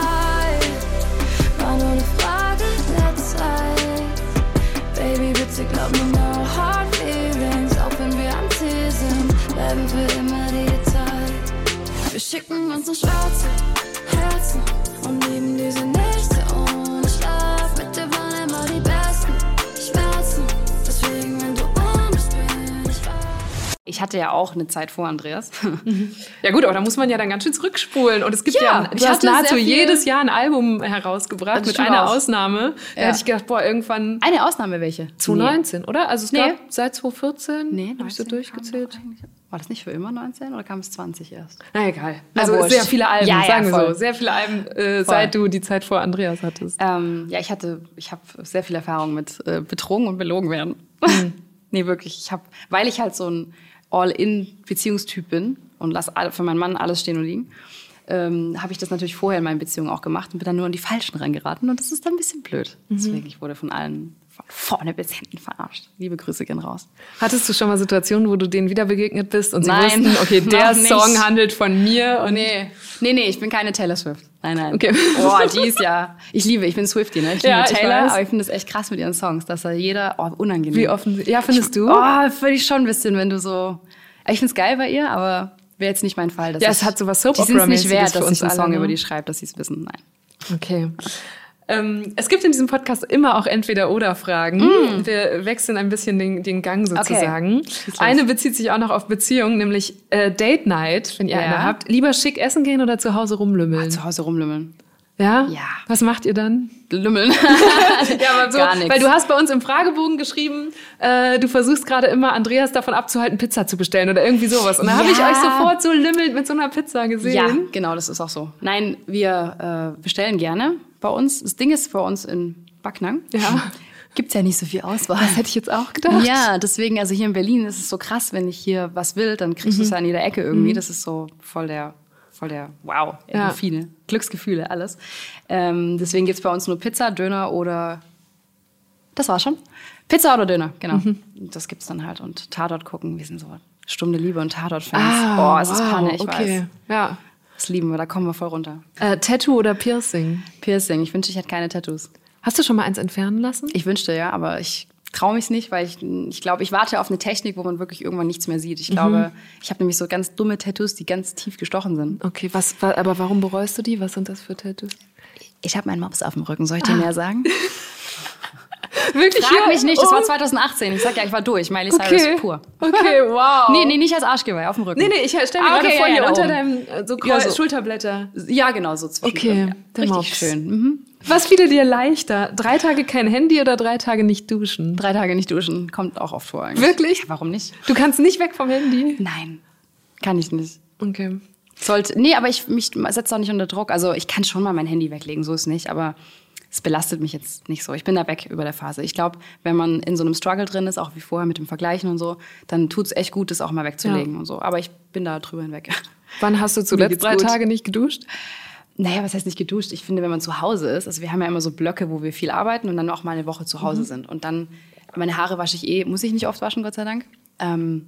war nur eine Frage der Zeit. Baby, bitte glaub mir, Wir schicken uns nur schwarze Herzen und lieben diese Nächte Ich hatte ja auch eine Zeit vor Andreas. Ja gut, aber da muss man ja dann ganz schön zurückspulen. Und es gibt ja, Ja, du ich hast hatte nahezu jedes Jahr ein Album herausgebracht, mit einer auch. Ausnahme. Da Ja. hätte ich gedacht, boah, irgendwann Eine Ausnahme welche? 2019, oder? Also es Nee. gab seit 2014, Nee, habe ich so 19 durchgezählt. War das nicht für immer 19 oder kam es 20 erst? Na egal. Na, Also wurscht. sehr viele Alben, Ja, sagen wir so. Sehr viele Alben, äh, seit du die Zeit vor Andreas hattest. Ähm, ja, ich hatte, ich habe sehr viel Erfahrung mit äh, betrogen und belogen werden. nee, wirklich. Ich habe, weil ich halt so ein All-in-Beziehungstyp bin und lasse für meinen Mann alles stehen und liegen, ähm, habe ich das natürlich vorher in meinen Beziehungen auch gemacht und bin dann nur an die Falschen reingeraten und das ist dann ein bisschen blöd. Deswegen, ich wurde von allen von vorne bis hinten verarscht. Liebe Grüße gehen raus. Hattest du schon mal Situationen, wo du denen wieder begegnet bist und sie Nein, wussten, okay, der nicht. Song handelt von mir und Nee, nee, nee, ich bin keine Taylor Swift. Nein, nein. Okay. Boah, die ist ja. Ich liebe, ich bin Swiftie, ne? Ich liebe Ja, ich Taylor, weiß. aber ich finde es echt krass mit ihren Songs, dass da jeder, oh, unangenehm. wie offen. Ja, findest du? Oh, finde ich schon ein bisschen, wenn du so. Ich finde es geil bei ihr, aber wäre jetzt nicht mein Fall. dass Ja, ich, es hat so was Die sind es nicht wert, dass ich einen alle, Song ne? über die schreibe, dass sie es wissen. Nein. Okay. Ähm, es gibt in diesem Podcast immer auch Entweder-Oder-Fragen. Wir wechseln ein bisschen den, den Gang sozusagen. Mm. los. Eine bezieht sich auch noch auf Beziehungen, nämlich äh, Date Night, wenn ihr Ja. eine habt. Lieber schick essen gehen oder zu Hause rumlümmeln? Zu Hause rumlümmeln. ja? Ja. Was macht ihr dann? Lümmeln. Ja, aber so, Gar nichts. weil du hast bei uns im Fragebogen geschrieben, äh, du versuchst gerade immer Andreas davon abzuhalten, Pizza zu bestellen oder irgendwie sowas. Und da habe ich Ja. euch sofort so lümmelnd mit so einer Pizza gesehen. Ja, genau, das ist auch so. Nein, wir äh, bestellen gerne bei uns. Das Ding ist bei uns in Backnang. Ja. Gibt's ja nicht so viel Auswahl. Das hätte ich jetzt auch gedacht. Ja, deswegen, also hier in Berlin ist es so krass, wenn ich hier was will, dann kriegst Mhm. du es ja an jeder Ecke irgendwie. Das ist so voll der, voll der, wow, Ja. Endorphine, Glücksgefühle, alles. Ähm, deswegen gibt's bei uns nur Pizza, Döner oder, das war schon. Pizza oder Döner, genau. Mhm. Das gibt's dann halt. Und Tatort gucken, wir sind so Stunde Liebe und Tatort-Fans. Ah, oh, es ist wow, Panne, ich okay. weiß. Ja. Das lieben wir, da kommen wir voll runter. Äh, Tattoo oder Piercing? Piercing, ich wünschte, ich hätte keine Tattoos. Hast du schon mal eins entfernen lassen? Ich wünschte ja, aber ich traue mich nicht, weil ich, ich glaube, ich warte auf eine Technik, wo man wirklich irgendwann nichts mehr sieht. Ich glaube, ich habe nämlich so ganz dumme Tattoos, die ganz tief gestochen sind. Okay, was, wa- aber warum bereust du die? Was sind das für Tattoos? Ich habe meinen Mops auf dem Rücken, soll ich dir mehr sagen? Wirklich? Frag mich nicht, das war 2018. Ich sag ja, ich war durch. Miley Cyrus Okay. pur. Okay, wow. Nee, nee, nicht als Arschgeweih, auf dem Rücken. Nee, nee, ich stell mir Ah, gerade okay, vor, ja, hier ja, unter deinem äh, so, Ja, so. Schulterblätter. Ja, genau, so zwischen. Okay, ja. Richtig schön. Mhm. Was fiel dir leichter? Drei Tage kein Handy oder drei Tage nicht duschen? Drei Tage nicht duschen, kommt auch oft vor eigentlich. Wirklich? Ja, warum nicht? Du kannst nicht weg vom Handy? Nein, kann ich nicht. Okay. Sollte, nee, aber ich mich setze auch nicht unter Druck. Also ich kann schon mal mein Handy weglegen, so ist nicht, aber es belastet mich jetzt nicht so. Ich bin da weg über der Phase. Ich glaube, wenn man in so einem Struggle drin ist, auch wie vorher mit dem Vergleichen und so, dann tut es echt gut, das auch mal wegzulegen Ja. und so. Aber ich bin da drüber hinweg. Wann hast du zuletzt drei gut. Tage nicht geduscht? Naja, was heißt nicht geduscht? Ich finde, wenn man zu Hause ist, also wir haben ja immer so Blöcke, wo wir viel arbeiten und dann auch mal eine Woche zu Hause sind. Und dann, meine Haare wasche ich eh, muss ich nicht oft waschen, Gott sei Dank. Ähm,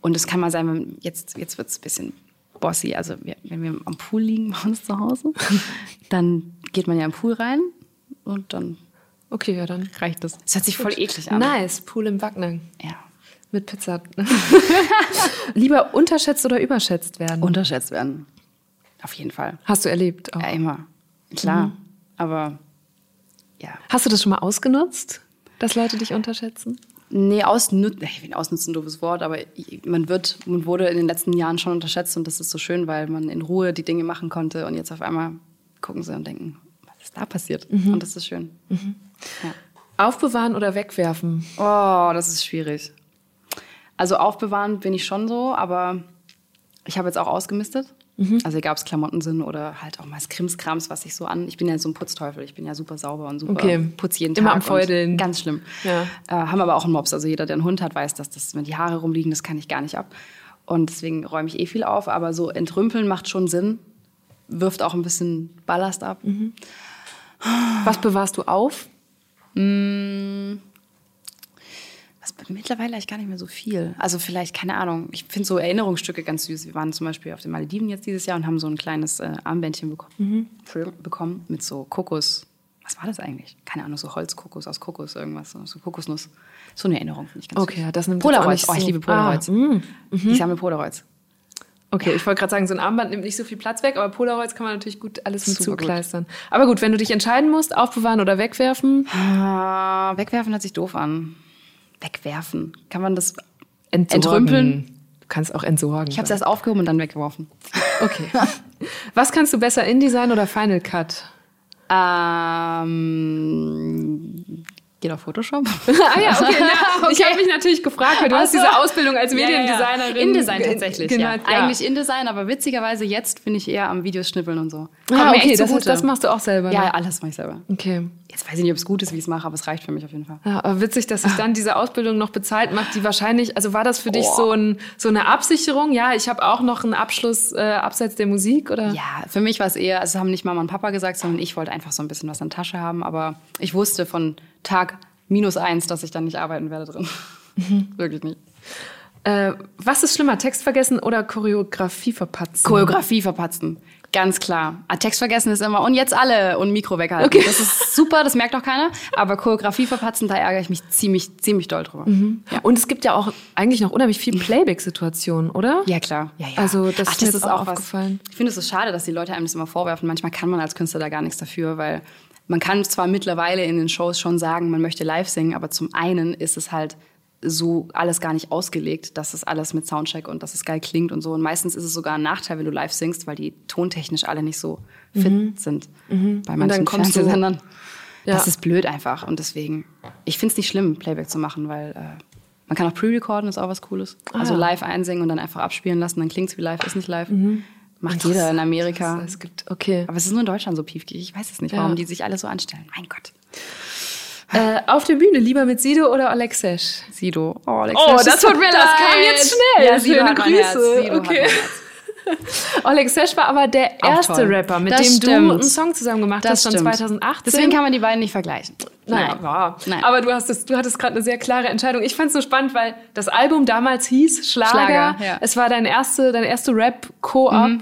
und es kann mal sein, wenn, jetzt, jetzt wird es ein bisschen bossy. Also wir, wenn wir am Pool liegen bei uns zu Hause, dann geht man ja im Pool rein und dann Okay, ja dann. reicht das. Es hört sich voll eklig an. Nice, Pool im Wacknang. Ja. Mit Pizza. Lieber unterschätzt oder überschätzt werden? Unterschätzt werden. Auf jeden Fall. Hast du erlebt auch. Ja, immer. Klar. Aber ja. Hast du das schon mal ausgenutzt, dass Leute dich unterschätzen? Nee, ausnutzen, ich finde ausnutzen ein doofes Wort, aber man wird, man wurde in den letzten Jahren schon unterschätzt und das ist so schön, weil man in Ruhe die Dinge machen konnte und jetzt auf einmal gucken sie und denken, was da passiert? Und das ist schön. Ja. Aufbewahren oder wegwerfen? Oh, das ist schwierig. Also aufbewahren bin ich schon so, aber ich habe jetzt auch ausgemistet. Also egal, ob es Klamotten sind oder halt auch mal das Krimskrams, was ich so an. Ich bin ja so ein Putzteufel. Ich bin ja super sauber und super Okay. putz jeden Immer Tag. am Feudeln. Ganz schlimm. Ja. Äh, haben aber auch einen Mops. Also jeder, der einen Hund hat, weiß, dass das, wenn die Haare rumliegen, das kann ich gar nicht ab. Und deswegen räume ich eh viel auf. Aber so entrümpeln macht schon Sinn. Wirft auch ein bisschen Ballast ab. Was bewahrst du auf? Was, mittlerweile eigentlich gar nicht mehr so viel. Also vielleicht, keine Ahnung, ich finde so Erinnerungsstücke ganz süß. Wir waren zum Beispiel auf den Malediven jetzt dieses Jahr und haben so ein kleines äh, Armbändchen bekommen, Entschuldigung, bekommen mit so Kokos. Was war das eigentlich? Keine Ahnung, so Holzkokos aus Kokos, irgendwas, so, so Kokosnuss. So eine Erinnerung finde ich ganz Okay, süß. ja, das nimmt Polaroids. nicht Oh, ich so- liebe Polaroids. Ah, mm, Ich sammle Polaroids. Okay, ich wollte gerade sagen, so ein Armband nimmt nicht so viel Platz weg, aber Polaroids kann man natürlich gut alles mit Super gut. zukleistern. Aber gut, wenn du dich entscheiden musst, aufbewahren oder wegwerfen, Ah, wegwerfen hört sich doof an. Wegwerfen. Kann man das. entsorgen. Entrümpeln? Du kannst auch entsorgen. Ich habe es erst aufgehoben und dann weggeworfen. Okay. Was kannst du besser, InDesign oder Final Cut? Ähm, geht auf Photoshop. ah ja, okay. Na, Ich habe mich natürlich gefragt, weil du hast Ach so. diese Ausbildung als Ja, ja, ja. Mediendesignerin. InDesign tatsächlich, genau, ja. Eigentlich InDesign, aber witzigerweise jetzt bin ich eher am Videos schnippeln und so. Ah, okay, das, heißt, das machst du auch selber. Ja, ne? alles mache ich selber. Okay. Jetzt weiß ich nicht, ob es gut ist, wie ich es mache, aber es reicht für mich auf jeden Fall. Ja, aber witzig, dass sich dann diese Ausbildung noch bezahlt macht, die wahrscheinlich, also war das für dich Oh. so, ein, so eine Absicherung? Ja, ich habe auch noch einen Abschluss äh, abseits der Musik, oder? Ja, für mich war es eher, also haben nicht Mama und Papa gesagt, sondern ich wollte einfach so ein bisschen was in der Tasche haben, aber ich wusste von Tag minus eins, dass ich dann nicht arbeiten werde drin. Wirklich nicht. Äh, was ist schlimmer, Text vergessen oder Choreografie verpatzen? Choreografie verpatzen. Ganz klar. Ah, Text vergessen ist immer, und jetzt alle und Mikro weghalten. Das ist super, das merkt auch keiner. Aber Choreografie verpatzen, da ärgere ich mich ziemlich, ziemlich doll drüber. Ja. Und es gibt ja auch eigentlich noch unheimlich viel Playback-Situationen, oder? Ja, klar. Ja, ja. Also das Ach, ist mir jetzt auch aufgefallen. Was. Ich finde es ist schade, dass die Leute einem das immer vorwerfen. Manchmal kann man als Künstler da gar nichts dafür, weil man kann zwar mittlerweile in den Shows schon sagen, man möchte live singen, aber zum einen ist es halt so alles gar nicht ausgelegt, dass es alles mit Soundcheck und dass es geil klingt und so. Und meistens ist es sogar ein Nachteil, wenn du live singst, weil die tontechnisch alle nicht so fit sind bei manchen Fernsehsendern. Ja. Das ist blöd einfach. Und deswegen, ich finde es nicht schlimm, Playback zu machen, weil äh, man kann auch pre-recorden, ist auch was Cooles. Also Ah. live einsingen und dann einfach abspielen lassen, dann klingt's wie live, ist nicht live. Macht jeder in Amerika. Es gibt, okay. Aber es ist nur in Deutschland so piefig. Ich weiß es nicht, Ja. warum die sich alle so anstellen. Mein Gott. Äh, auf der Bühne, lieber mit Sido oder Alexesh? Sido. Oh, Alex, Oh, das tut mir leid. Das kam jetzt schnell. Ja, Sido Schöne. Grüße. Okay. Alex Sesh war aber der erste. Rapper, mit Das dem stimmt. du einen Song zusammen gemacht hast, von stimmt. 2018. Deswegen kann man die beiden nicht vergleichen. Naja, war. Nein. Aber du, hast es, du hattest gerade eine sehr klare Entscheidung. Ich fand es so spannend, weil das Album damals hieß Schlager. Schlager, ja. Es war dein erste, dein erste Rap-Co-op.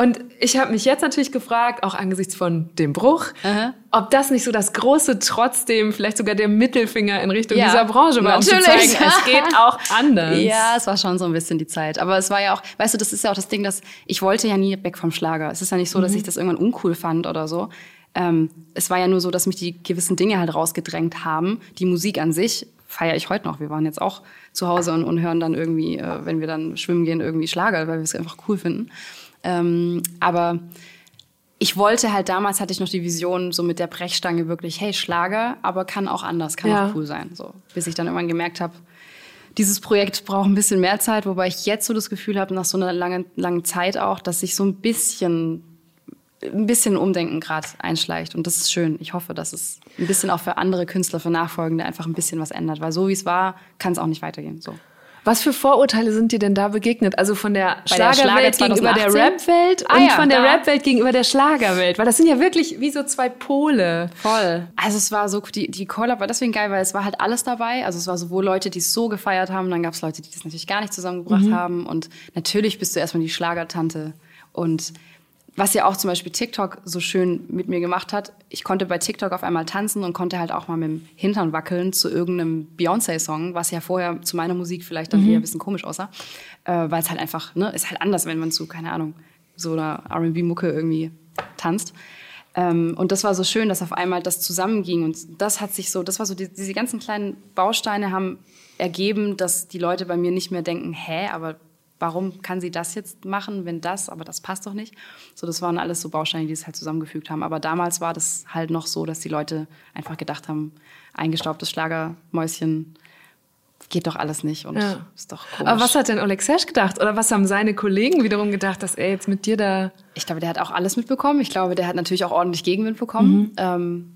Und ich habe mich jetzt natürlich gefragt, auch angesichts von dem Bruch, Aha. ob das nicht so das große trotzdem, vielleicht sogar der Mittelfinger in Richtung Ja, dieser Branche war, um zu natürlich. zeigen, es geht auch anders. Ja, es war schon so ein bisschen die Zeit. Aber es war ja auch, weißt du, das ist ja auch das Ding, dass ich wollte ja nie weg vom Schlager. Es ist ja nicht so, dass ich das irgendwann uncool fand oder so. Ähm, es war ja nur so, dass mich die gewissen Dinge halt rausgedrängt haben. Die Musik an sich feiere ich heute noch. Wir waren jetzt auch zu Hause und, und hören dann irgendwie, äh, wenn wir dann schwimmen gehen, irgendwie Schlager, weil wir es einfach cool finden. Ähm, aber ich wollte halt damals hatte ich noch die Vision so mit der Brechstange wirklich, hey Schlager, aber kann auch anders, kann Ja. auch cool sein. So, bis ich dann irgendwann gemerkt habe, dieses Projekt braucht ein bisschen mehr Zeit, wobei ich jetzt so das Gefühl habe, nach so einer langen, langen Zeit auch, dass sich so ein bisschen, ein bisschen Umdenken gerade einschleicht. Und das ist schön. Ich hoffe, dass es ein bisschen auch für andere Künstler, für Nachfolgende einfach ein bisschen was ändert. Weil so wie es war, kann es auch nicht weitergehen. So. Was für Vorurteile sind dir denn da begegnet? Also von der Schlagerwelt Schlager gegenüber der 2018? Rapwelt Ah und ja, von der. Rapwelt gegenüber der Schlagerwelt. Weil das sind ja wirklich wie so zwei Pole. Voll. Also es war so, die, die Call-Up war deswegen geil, weil es war halt alles dabei. Also es war sowohl Leute, die es so gefeiert haben, dann gab es Leute, die das natürlich gar nicht zusammengebracht haben. Und natürlich bist du erstmal die Schlagertante. Und was ja auch zum Beispiel TikTok so schön mit mir gemacht hat, ich konnte bei TikTok auf einmal tanzen und konnte halt auch mal mit dem Hintern wackeln zu irgendeinem Beyoncé-Song, was ja vorher zu meiner Musik vielleicht dann eher ein bisschen komisch aussah. Äh, weil es halt einfach, ne, ist halt anders, wenn man zu, keine Ahnung, so einer R&B-Mucke irgendwie tanzt. Ähm, und das war so schön, dass auf einmal das zusammenging. Und das hat sich so, das war so, die, diese ganzen kleinen Bausteine haben ergeben, dass die Leute bei mir nicht mehr denken, hä, aber warum kann sie das jetzt machen, wenn das, aber das passt doch nicht. So, das waren alles so Bausteine, die es halt zusammengefügt haben. Aber damals war das halt noch so, dass die Leute einfach gedacht haben, eingestaubtes Schlagermäuschen geht doch alles nicht und Ja. ist doch komisch. Aber was hat denn Oleg Sesh gedacht? Oder was haben seine Kollegen wiederum gedacht, dass er jetzt mit dir da... Ich glaube, der hat auch alles mitbekommen. Ich glaube, der hat natürlich auch ordentlich Gegenwind bekommen. Ähm,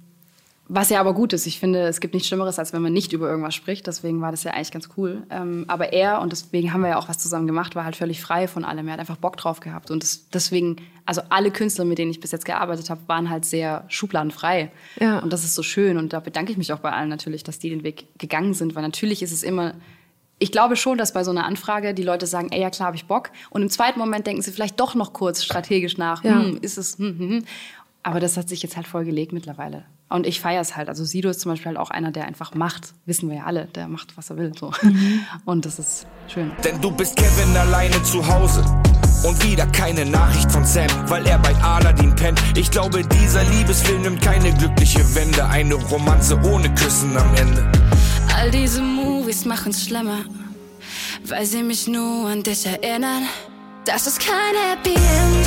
was ja aber gut ist. Ich finde, es gibt nichts Schlimmeres, als wenn man nicht über irgendwas spricht. Deswegen war das ja eigentlich ganz cool. Ähm, aber er, und deswegen haben wir ja auch was zusammen gemacht, war halt völlig frei von allem. Er hat einfach Bock drauf gehabt. Und das, deswegen, also alle Künstler, mit denen ich bis jetzt gearbeitet habe, waren halt sehr schubladenfrei. Ja. Und das ist so schön. Und da bedanke ich mich auch bei allen natürlich, dass die den Weg gegangen sind. Weil natürlich ist es immer ich glaube schon, dass bei so einer Anfrage die Leute sagen, ey, ja klar, habe ich Bock. Und im zweiten Moment denken sie vielleicht doch noch kurz strategisch nach, Ja. hm, ist es, hm, hm, hm. Aber das hat sich jetzt halt voll gelegt mittlerweile. Und ich feiere es halt. Also Sido ist zum Beispiel halt auch einer, der einfach macht. Wissen wir ja alle, der macht, was er will. So. Und das ist schön. Denn du bist Kevin alleine zu Hause. Und wieder keine Nachricht von Sam, weil er bei Aladdin pennt. Ich glaube, dieser Liebesfilm nimmt keine glückliche Wende. Eine Romanze ohne Küssen am Ende. All diese Movies machen's schlimmer, weil sie mich nur an dich erinnern. Das ist kein Happy End.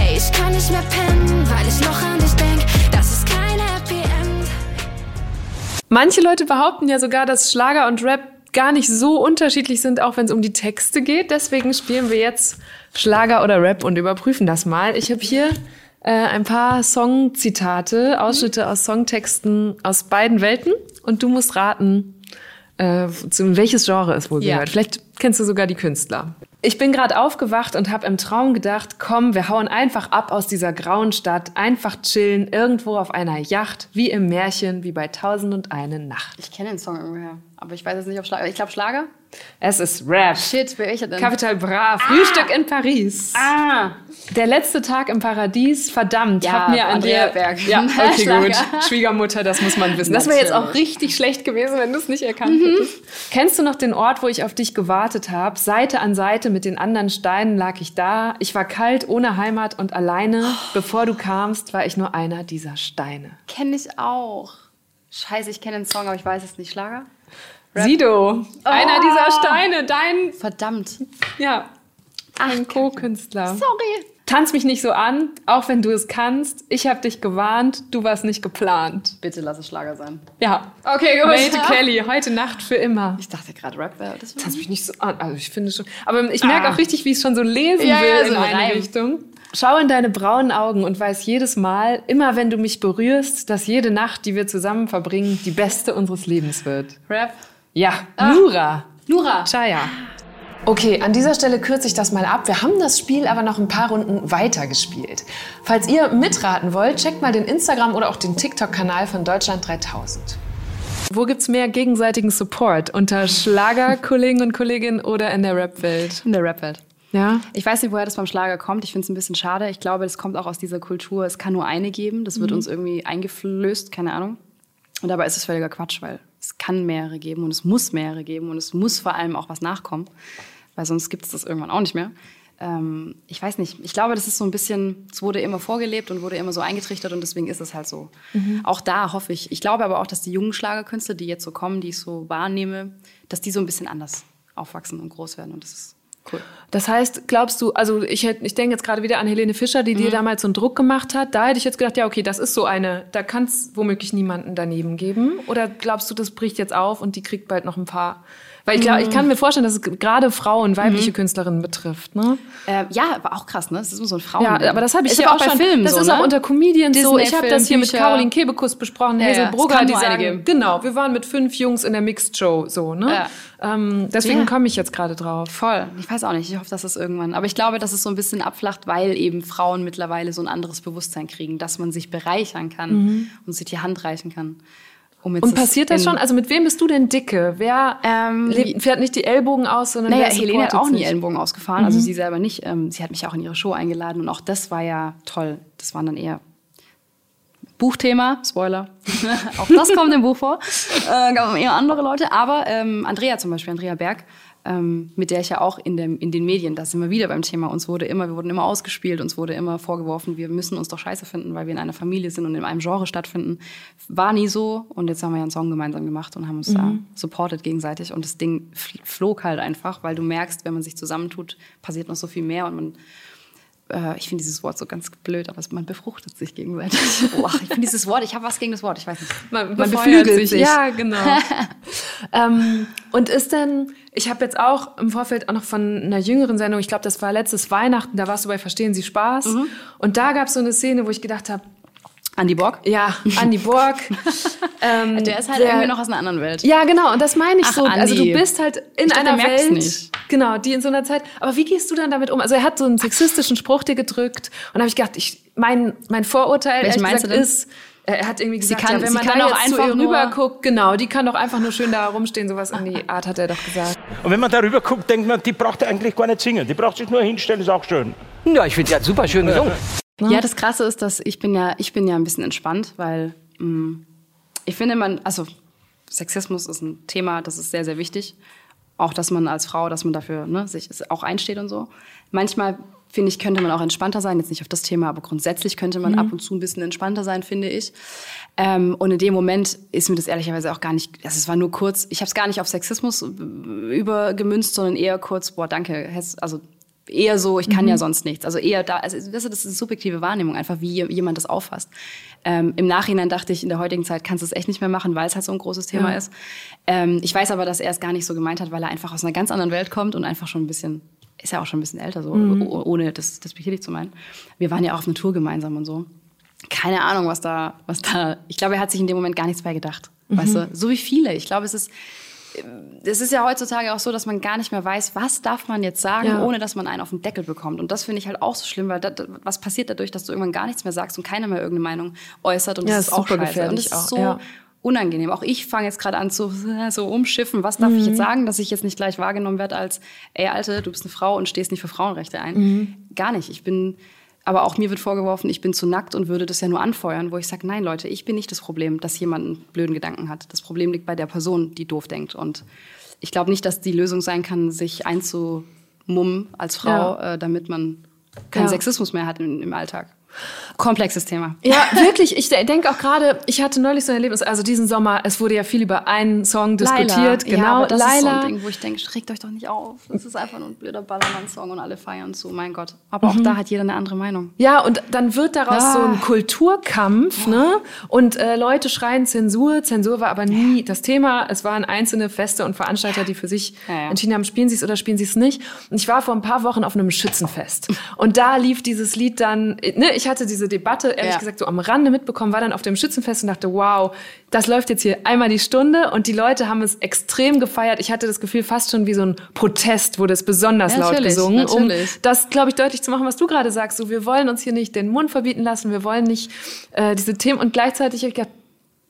Ey, ich kann nicht mehr pennen, weil ich noch an Manche Leute behaupten ja sogar, dass Schlager und Rap gar nicht so unterschiedlich sind, auch wenn es um die Texte geht. Deswegen spielen wir jetzt Schlager oder Rap und überprüfen das mal. Ich habe hier äh, ein paar Songzitate, Ausschnitte aus Songtexten aus beiden Welten und du musst raten, äh, zu welches Genre es wohl Ja. gehört. Vielleicht kennst du sogar die Künstler. Ich bin gerade aufgewacht und habe im Traum gedacht, komm, wir hauen einfach ab aus dieser grauen Stadt, einfach chillen, irgendwo auf einer Yacht, wie im Märchen, wie bei Tausend und eine Nacht. Ich kenne den Song irgendwoher. Aber ich weiß jetzt nicht, ob Schlager. Ich glaube Schlager. Es ist Rap. Shit, wer welcher denn? Capital Bra, Frühstück in Paris. Ah! Der letzte Tag im Paradies, verdammt, Ja, hat mir Andrea Andrea Berg. Ja, okay, gut. Schwiegermutter, das muss man wissen. Das wäre jetzt auch richtig schlecht gewesen, wenn du es nicht erkannt hättest. Kennst du noch den Ort, wo ich auf dich gewartet habe? Seite an Seite mit den anderen Steinen lag ich da. Ich war kalt, ohne Heimat und alleine. Bevor du kamst, war ich nur einer dieser Steine. Kenne ich auch. Scheiße, ich kenne den Song, aber ich weiß es nicht. Schlager? Sido, einer dieser Steine, dein, Verdammt. ja, ein Co-Künstler. Sorry. Tanz mich nicht so an, auch wenn du es kannst. Ich habe dich gewarnt, du warst nicht geplant. Bitte lass es Schlager sein. Ja. Okay, gut. Mate Kelly, heute Nacht für immer. Ich dachte gerade Rap wäre das. Tanz mich nicht so an. Also ich finde schon. Aber ich merke Ah. auch richtig, wie ich es schon so lesen Ja, will ja, in so ein eine Reim. Richtung. Schau in deine braunen Augen und weiß jedes Mal, immer wenn du mich berührst, dass jede Nacht, die wir zusammen verbringen, die beste unseres Lebens wird. Rap. Ja, Ah. Nura. Nura. Chaya. Okay, an dieser Stelle kürze ich das mal ab. Wir haben das Spiel aber noch ein paar Runden weiter gespielt. Falls ihr mitraten wollt, checkt mal den Instagram oder auch den TikTok-Kanal von Deutschland 3000. Wo gibt's mehr gegenseitigen Support? Unter Schlagerkollegen und Kolleginnen oder in der Rap-Welt? In der Rap-Welt. Ja? Ich weiß nicht, woher das beim Schlager kommt. Ich finde es ein bisschen schade. Ich glaube, es kommt auch aus dieser Kultur. Es kann nur eine geben. Das wird uns irgendwie eingeflößt, keine Ahnung. Und dabei ist es völliger Quatsch, weil es kann mehrere geben und es muss mehrere geben und es muss vor allem auch was nachkommen, weil sonst gibt es das irgendwann auch nicht mehr. ähm, ich weiß nicht, ich glaube, das ist so ein bisschen, es wurde immer vorgelebt und wurde immer so eingetrichtert und deswegen ist es halt so. Auch da hoffe ich, ich glaube aber auch, dass die jungen Schlagerkünstler, die jetzt so kommen, die ich so wahrnehme, dass die so ein bisschen anders aufwachsen und groß werden und das ist. Das heißt, glaubst du, also ich, hätt- ich denke jetzt gerade wieder an Helene Fischer, die Mhm. dir damals so einen Druck gemacht hat. Da hätte ich jetzt gedacht, ja, okay, das ist so eine, da kann es womöglich niemanden daneben geben. Oder glaubst du, das bricht jetzt auf und die kriegt bald noch ein paar? Weil ich, glaub, ich kann mir vorstellen, dass es gerade Frauen, weibliche Künstlerinnen betrifft. Ne? Äh, ja, aber auch krass, ne? Das ist immer so ein Frauen. Ja, aber das habe ich aber auch bei schon. Filmen das so, ist ne? auch unter Comedians so. Ich habe das hier mit Disney-Film, Caroline Kebekus besprochen, Ja, Hazel ja, Brugger, die sagen, geben. genau, wir waren mit fünf Jungs in der Mixed Show, so, ne? Ja. Ähm, deswegen Ja. komme ich jetzt gerade drauf. Voll. Ich weiß auch nicht. Ich hoffe, dass es irgendwann. Aber ich glaube, dass es so ein bisschen abflacht, weil eben Frauen mittlerweile so ein anderes Bewusstsein kriegen, dass man sich bereichern kann und sich die Hand reichen kann. Um jetzt Mhm. Und passiert das schon? Also mit wem bist du denn dicke? Wer Ähm, lebt, fährt nicht die Ellbogen aus, sondern Naja, Helene hat auch nie sich? Mhm. Ellenbogen ausgefahren, also sie selber nicht. Ähm, sie hat mich auch in ihre Show eingeladen und auch das war ja toll. Das waren dann eher Buchthema, Spoiler. auch das kommt im Buch vor. Äh, gab eher andere Leute, aber ähm, Andrea zum Beispiel, Andrea Berg, ähm, mit der ich ja auch in, dem, in den Medien, da sind wir wieder beim Thema, uns wurde immer, wir wurden immer ausgespielt, uns wurde immer vorgeworfen, wir müssen uns doch scheiße finden, weil wir in einer Familie sind und in einem Genre stattfinden. War nie so und jetzt haben wir ja einen Song gemeinsam gemacht und haben uns da supportet gegenseitig und das Ding fl- flog halt einfach, weil du merkst, wenn man sich zusammentut, passiert noch so viel mehr und man äh, ich finde dieses Wort so ganz blöd, aber man befruchtet sich gegenseitig. Boah, ich finde dieses Wort, ich habe was gegen das Wort, ich weiß nicht. Man, Man beflügelt beflügelt sich. Ja, genau. ähm, und ist denn, ich habe jetzt auch im Vorfeld auch noch von einer jüngeren Sendung, ich glaube, das war letztes Weihnachten, da warst du bei Verstehen Sie Spaß. Mhm. Und da gab es so eine Szene, wo ich gedacht habe, Andi Borg? ja, Andi Borg. ähm, Der ist halt der- irgendwie noch aus einer anderen Welt. Ja, genau, und das meine ich Ach, so. Also du Andi. bist halt in Ich dachte, einer Welt, nicht. genau, die in so einer Zeit. Aber wie gehst du dann damit um? Also er hat so einen sexistischen Spruch dir gedrückt und da habe ich gedacht, ich mein mein Vorurteil ehrlich gesagt ist Er hat irgendwie gesagt, kann- ja, wenn sie man kann da auch jetzt einfach zu ihr nur- rüber guckt, genau, die kann doch einfach nur schön da rumstehen, sowas in die Art hat er doch gesagt. Und wenn man darüber guckt, denkt man, die braucht eigentlich gar nicht singen. Die braucht sich nur hinstellen, ist auch schön. Ja, ich finde, sie hat super schön gesungen. Ja, das Krasse ist, dass ich bin ja, ich bin ja ein bisschen entspannt, weil mh, ich finde, man, also Sexismus ist ein Thema, das ist sehr, sehr wichtig. Auch, dass man als Frau, dass man dafür ne, sich auch einsteht und so. Manchmal finde ich, könnte man auch entspannter sein, jetzt nicht auf das Thema, aber grundsätzlich könnte man ab und zu ein bisschen entspannter sein, finde ich. Ähm, und in dem Moment ist mir das ehrlicherweise auch gar nicht, also es war nur kurz, ich habe es gar nicht auf Sexismus äh, übergemünzt, sondern eher kurz, boah, danke, also eher so, ich kann ja sonst nichts. Also eher da, also das ist eine subjektive Wahrnehmung, einfach wie jemand das auffasst. Ähm, Im Nachhinein dachte ich, in der heutigen Zeit kannst du es echt nicht mehr machen, weil es halt so ein großes Thema ist. Ähm, ich weiß aber, dass er es gar nicht so gemeint hat, weil er einfach aus einer ganz anderen Welt kommt und einfach schon ein bisschen, ist ja auch schon ein bisschen älter, so, oh- ohne das, das bestätigt zu meinen. Wir waren ja auch auf einer Tour gemeinsam und so. Keine Ahnung, was da, was da, ich glaube, er hat sich in dem Moment gar nichts bei gedacht. Weißt du, so wie viele. Ich glaube, es ist, es ist ja heutzutage auch so, dass man gar nicht mehr weiß, was darf man jetzt sagen, Ja. ohne dass man einen auf den Deckel bekommt. Und das finde ich halt auch so schlimm, weil das, was passiert dadurch, dass du irgendwann gar nichts mehr sagst und keiner mehr irgendeine Meinung äußert. Und Ja, das ist ist auch scheiße. Und das ist auch, so ja. Unangenehm. Auch ich fange jetzt gerade an zu so umschiffen. Was darf ich Mhm. jetzt sagen, dass ich jetzt nicht gleich wahrgenommen werde als, ey Alte, du bist eine Frau und stehst nicht für Frauenrechte ein. Mhm. Gar nicht. Ich bin, aber auch mir wird vorgeworfen, ich bin zu nackt und würde das ja nur anfeuern, wo ich sage, nein Leute, ich bin nicht das Problem, dass jemand einen blöden Gedanken hat. Das Problem liegt bei der Person, die doof denkt. Und ich glaube nicht, dass die Lösung sein kann, sich einzumummen als Frau, Ja. äh, damit man keinen Ja. Sexismus mehr hat im, im Alltag. Komplexes Thema. Ja, wirklich. Ich de- denke auch gerade, ich hatte neulich so ein Erlebnis, also diesen Sommer, es wurde ja viel über einen Song diskutiert. Ja, Genau, aber das ist so Laila. ein Ding, wo ich denke, regt euch doch nicht auf. Es ist einfach nur ein blöder Ballermann-Song und alle feiern zu, mein Gott. Aber auch da hat jeder eine andere Meinung. Ja, und dann wird daraus Ah. so ein Kulturkampf, ne? Und äh, Leute schreien Zensur. Zensur war aber nie das Thema. Es waren einzelne Feste und Veranstalter, die für sich Ja, ja. entschieden haben, spielen sie es oder spielen sie es nicht. Und ich war vor ein paar Wochen auf einem Schützenfest. Und da lief dieses Lied dann, ne, ich hatte diese Debatte, ehrlich Ja. gesagt, so am Rande mitbekommen, war dann auf dem Schützenfest und dachte, wow, das läuft jetzt hier einmal die Stunde und die Leute haben es extrem gefeiert. Ich hatte das Gefühl, fast schon wie so ein Protest wurde es besonders Ja, laut natürlich, gesungen, um natürlich. das, glaube ich, deutlich zu machen, was du gerade sagst. So, wir wollen uns hier nicht den Mund verbieten lassen, wir wollen nicht äh, diese Themen und gleichzeitig ich gedacht,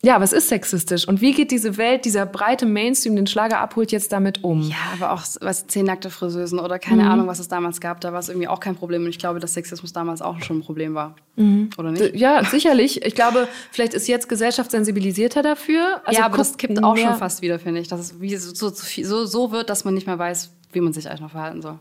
ja, was ist sexistisch? Und wie geht diese Welt, dieser breite Mainstream, den Schlager abholt, jetzt damit um? Ja, aber auch was zehn nackte Friseusen oder keine Ahnung, was es damals gab, da war es irgendwie auch kein Problem. Und ich glaube, dass Sexismus damals auch schon ein Problem war. Oder nicht? Ja, sicherlich. Ich glaube, vielleicht ist jetzt Gesellschaft sensibilisierter dafür. Also ja, aber das kippt auch schon fast wieder, finde ich. Dass es so, so, so, wird, dass man nicht mehr weiß, wie man sich eigentlich noch verhalten soll.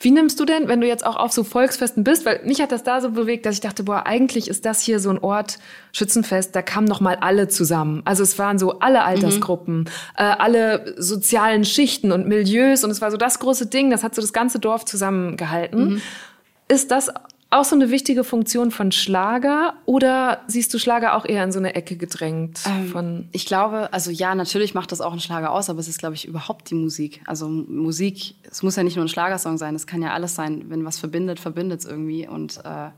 Wie nimmst du denn, wenn du jetzt auch auf so Volksfesten bist, weil mich hat das da so bewegt, dass ich dachte, boah, eigentlich ist das hier so ein Ort, Schützenfest, da kamen noch mal alle zusammen. Also es waren so alle Altersgruppen, äh, alle sozialen Schichten und Milieus und es war so das große Ding, das hat so das ganze Dorf zusammengehalten. Ist das auch so eine wichtige Funktion von Schlager oder siehst du Schlager auch eher in so eine Ecke gedrängt? von Ich glaube, also ja, natürlich macht das auch ein Schlager aus, aber es ist, glaube ich, überhaupt die Musik. Also Musik, es muss ja nicht nur ein Schlagersong sein, es kann ja alles sein. Wenn was verbindet, verbindet es irgendwie. Und äh,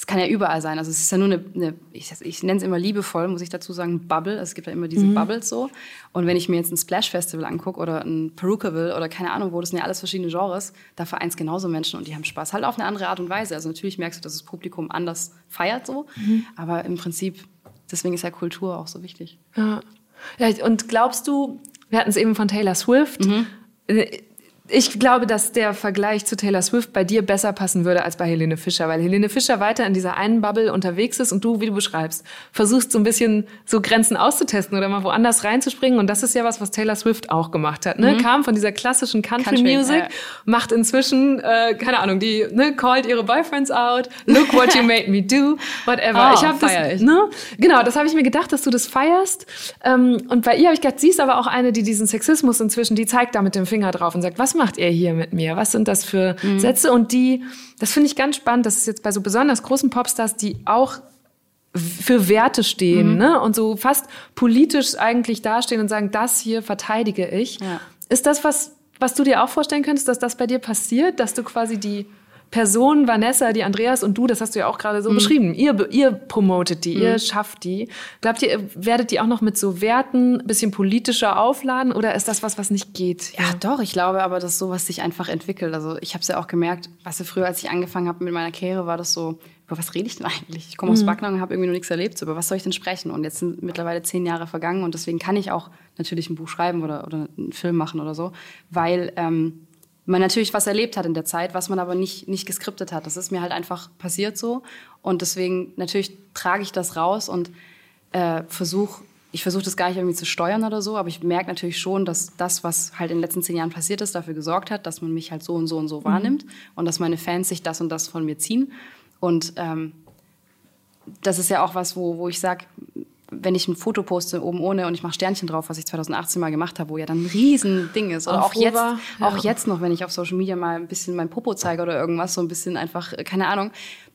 es kann ja überall sein. Also es ist ja nur eine, eine ich, ich nenne es immer liebevoll, muss ich dazu sagen, Bubble. Also es gibt ja immer diese Mhm. Bubbles so. Und wenn ich mir jetzt ein Splash Festival angucke oder ein Perukaville oder keine Ahnung wo, das sind ja alles verschiedene Genres, da vereint genauso Menschen und die haben Spaß. Halt auf eine andere Art und Weise. Also natürlich merkst du, dass das Publikum anders feiert so. Mhm. Aber im Prinzip, deswegen ist ja Kultur auch so wichtig. Ja. ja. Und glaubst du, wir hatten es eben von Taylor Swift. Äh, Ich glaube, dass der Vergleich zu Taylor Swift bei dir besser passen würde als bei Helene Fischer, weil Helene Fischer weiter in dieser einen Bubble unterwegs ist und du, wie du beschreibst, versuchst so ein bisschen so Grenzen auszutesten oder mal woanders reinzuspringen. Und das ist ja was, was Taylor Swift auch gemacht hat. Ne? Kam von dieser klassischen Country, Country, Music, ja. macht inzwischen, äh, keine Ahnung, die ne, called ihre Boyfriends out, look what you made me do, whatever. Oh, ich habe das, ich. ne? Genau, das habe ich mir gedacht, dass du das feierst. Ähm, und bei ihr habe ich gedacht, sie ist aber auch eine, die diesen Sexismus inzwischen, die zeigt da mit dem Finger drauf und sagt, was macht ihr hier mit mir? Was sind das für Mhm. Sätze? Und die, das finde ich ganz spannend, dass es jetzt bei so besonders großen Popstars, die auch für Werte stehen Mhm. ne? und so fast politisch eigentlich dastehen und sagen, das hier verteidige ich. Ja. Ist das was, was du dir auch vorstellen könntest, dass das bei dir passiert, dass du quasi die Person Vanessa, die Andreas und du, das hast du ja auch gerade Mhm. so beschrieben, ihr, ihr promotet die, ihr schafft die. Glaubt ihr, werdet die auch noch mit so Werten ein bisschen politischer aufladen oder ist das was, was nicht geht? Ja, doch, ich glaube aber, dass sowas sich einfach entwickelt. Also ich habe es ja auch gemerkt, was früher, als ich angefangen habe mit meiner Karriere, war das so, über was rede ich denn eigentlich? Ich komme aus Backnang und habe irgendwie noch nichts erlebt. So, über was soll ich denn sprechen? Und jetzt sind mittlerweile zehn Jahre vergangen und deswegen kann ich auch natürlich ein Buch schreiben oder, oder einen Film machen oder so, weil ähm, man natürlich was erlebt hat in der Zeit, was man aber nicht, nicht geskriptet hat. Das ist mir halt einfach passiert so. Und deswegen, natürlich trage ich das raus und äh, versuche, ich versuche das gar nicht irgendwie zu steuern oder so, aber ich merke natürlich schon, dass das, was halt in den letzten zehn Jahren passiert ist, dafür gesorgt hat, dass man mich halt so und so und so wahrnimmt und dass meine Fans sich das und das von mir ziehen. Und ähm, das ist ja auch was, wo, wo ich sage, wenn ich ein Foto poste oben ohne und ich mache Sternchen drauf, was ich 2018 mal gemacht habe, wo ja dann ein Riesending ist. Oder auch jetzt, ja. auch jetzt noch, wenn ich auf Social Media mal ein bisschen mein Popo zeige oder irgendwas, so ein bisschen einfach, äh, keine Ahnung,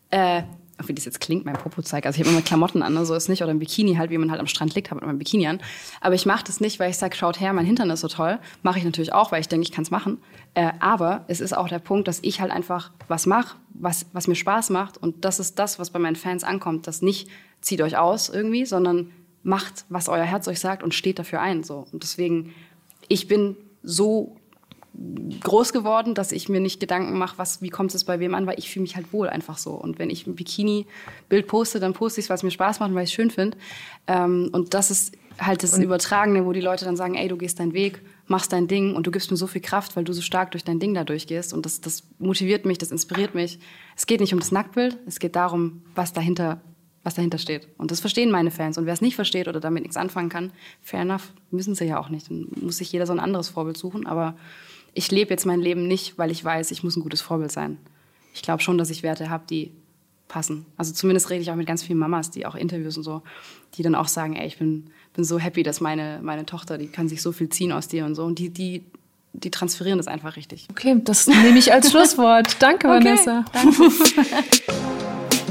äh, wie das jetzt klingt, mein Popo zeige. Also ich habe immer Klamotten an, ne, so ist nicht. Oder ein Bikini halt, wie man halt am Strand liegt, habe ich immer ein Bikini an. Aber ich mache das nicht, weil ich sage, schaut her, mein Hintern ist so toll. Mache ich natürlich auch, weil ich denke, ich kann es machen. Äh, aber es ist auch der Punkt, dass ich halt einfach was mache, was, was mir Spaß macht. Und das ist das, was bei meinen Fans ankommt. Das nicht, zieht euch aus irgendwie, sondern macht, was euer Herz euch sagt und steht dafür ein. So. Und deswegen, ich bin so groß geworden, dass ich mir nicht Gedanken mache, was, wie kommt es bei wem an, weil ich fühle mich halt wohl einfach so. Und wenn ich ein Bikini-Bild poste, dann poste ich es, weil es mir Spaß macht und weil ich es schön finde. Ähm, und das ist halt das Übertragene, wo die Leute dann sagen, ey, du gehst deinen Weg, machst dein Ding und du gibst mir so viel Kraft, weil du so stark durch dein Ding da durchgehst. Und das, das motiviert mich, das inspiriert mich. Es geht nicht um das Nacktbild, es geht darum, was dahinter was dahinter steht. Und das verstehen meine Fans. Und wer es nicht versteht oder damit nichts anfangen kann, fair enough, müssen sie ja auch nicht. Dann muss sich jeder so ein anderes Vorbild suchen. Aber ich lebe jetzt mein Leben nicht, weil ich weiß, ich muss ein gutes Vorbild sein. Ich glaube schon, dass ich Werte habe, die passen. Also zumindest rede ich auch mit ganz vielen Mamas, die auch Interviews und so, die dann auch sagen, ey, ich bin, bin so happy, dass meine, meine Tochter, die kann sich so viel ziehen aus dir und so. Und die, die, die transferieren das einfach richtig. Okay, das nehme ich als Schlusswort. Danke, Vanessa.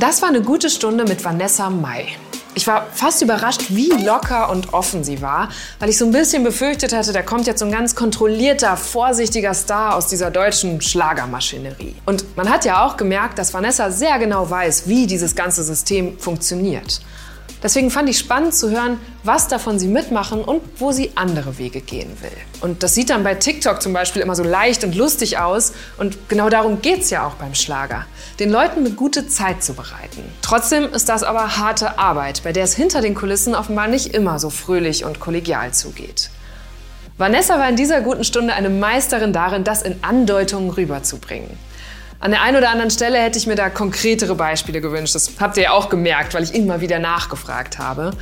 Das war eine gute Stunde mit Vanessa Mai. Ich war fast überrascht, wie locker und offen sie war, weil ich so ein bisschen befürchtet hatte, da kommt jetzt so ein ganz kontrollierter, vorsichtiger Star aus dieser deutschen Schlagermaschinerie. Und man hat ja auch gemerkt, dass Vanessa sehr genau weiß, wie dieses ganze System funktioniert. Deswegen fand ich spannend zu hören, was davon sie mitmachen und wo sie andere Wege gehen will. Und das sieht dann bei TikTok zum Beispiel immer so leicht und lustig aus. Und genau darum geht's ja auch beim Schlager. Den Leuten eine gute Zeit zu bereiten. Trotzdem ist das aber harte Arbeit, bei der es hinter den Kulissen offenbar nicht immer so fröhlich und kollegial zugeht. Vanessa war in dieser guten Stunde eine Meisterin darin, das in Andeutungen rüberzubringen. An der einen oder anderen Stelle hätte ich mir da konkretere Beispiele gewünscht. Das habt ihr ja auch gemerkt, weil ich immer wieder nachgefragt habe.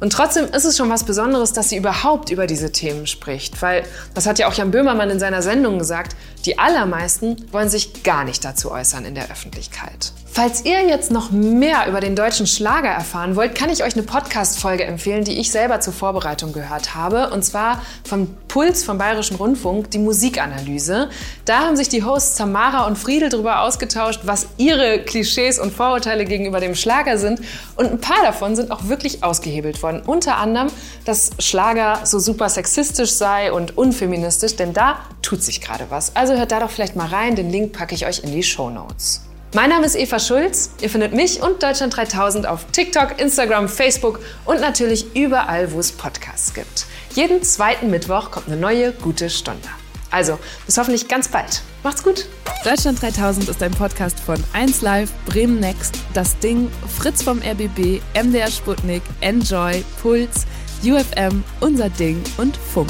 Und trotzdem ist es schon was Besonderes, dass sie überhaupt über diese Themen spricht. Weil, das hat ja auch Jan Böhmermann in seiner Sendung gesagt, die allermeisten wollen sich gar nicht dazu äußern in der Öffentlichkeit. Falls ihr jetzt noch mehr über den deutschen Schlager erfahren wollt, kann ich euch eine Podcast-Folge empfehlen, die ich selber zur Vorbereitung gehört habe. Und zwar vom Puls vom Bayerischen Rundfunk, die Musikanalyse. Da haben sich die Hosts Tamara und Friedel darüber ausgetauscht, was ihre Klischees und Vorurteile gegenüber dem Schlager sind. Und ein paar davon sind auch wirklich ausgehebelt worden. Unter anderem, dass Schlager so super sexistisch sei und unfeministisch, denn da tut sich gerade was. Also hört da doch vielleicht mal rein. Den Link packe ich euch in die Show Notes. Mein Name ist Eva Schulz. Ihr findet mich und Deutschland 3000 auf TikTok, Instagram, Facebook und natürlich überall, wo es Podcasts gibt. Jeden zweiten Mittwoch kommt eine neue gute Stunde. Also, bis hoffentlich ganz bald. Macht's gut. Deutschland 3000 ist ein Podcast von 1Live, Bremen Next, Das Ding, Fritz vom RBB, MDR Sputnik, Enjoy, Puls, UFM, Unser Ding und Funk.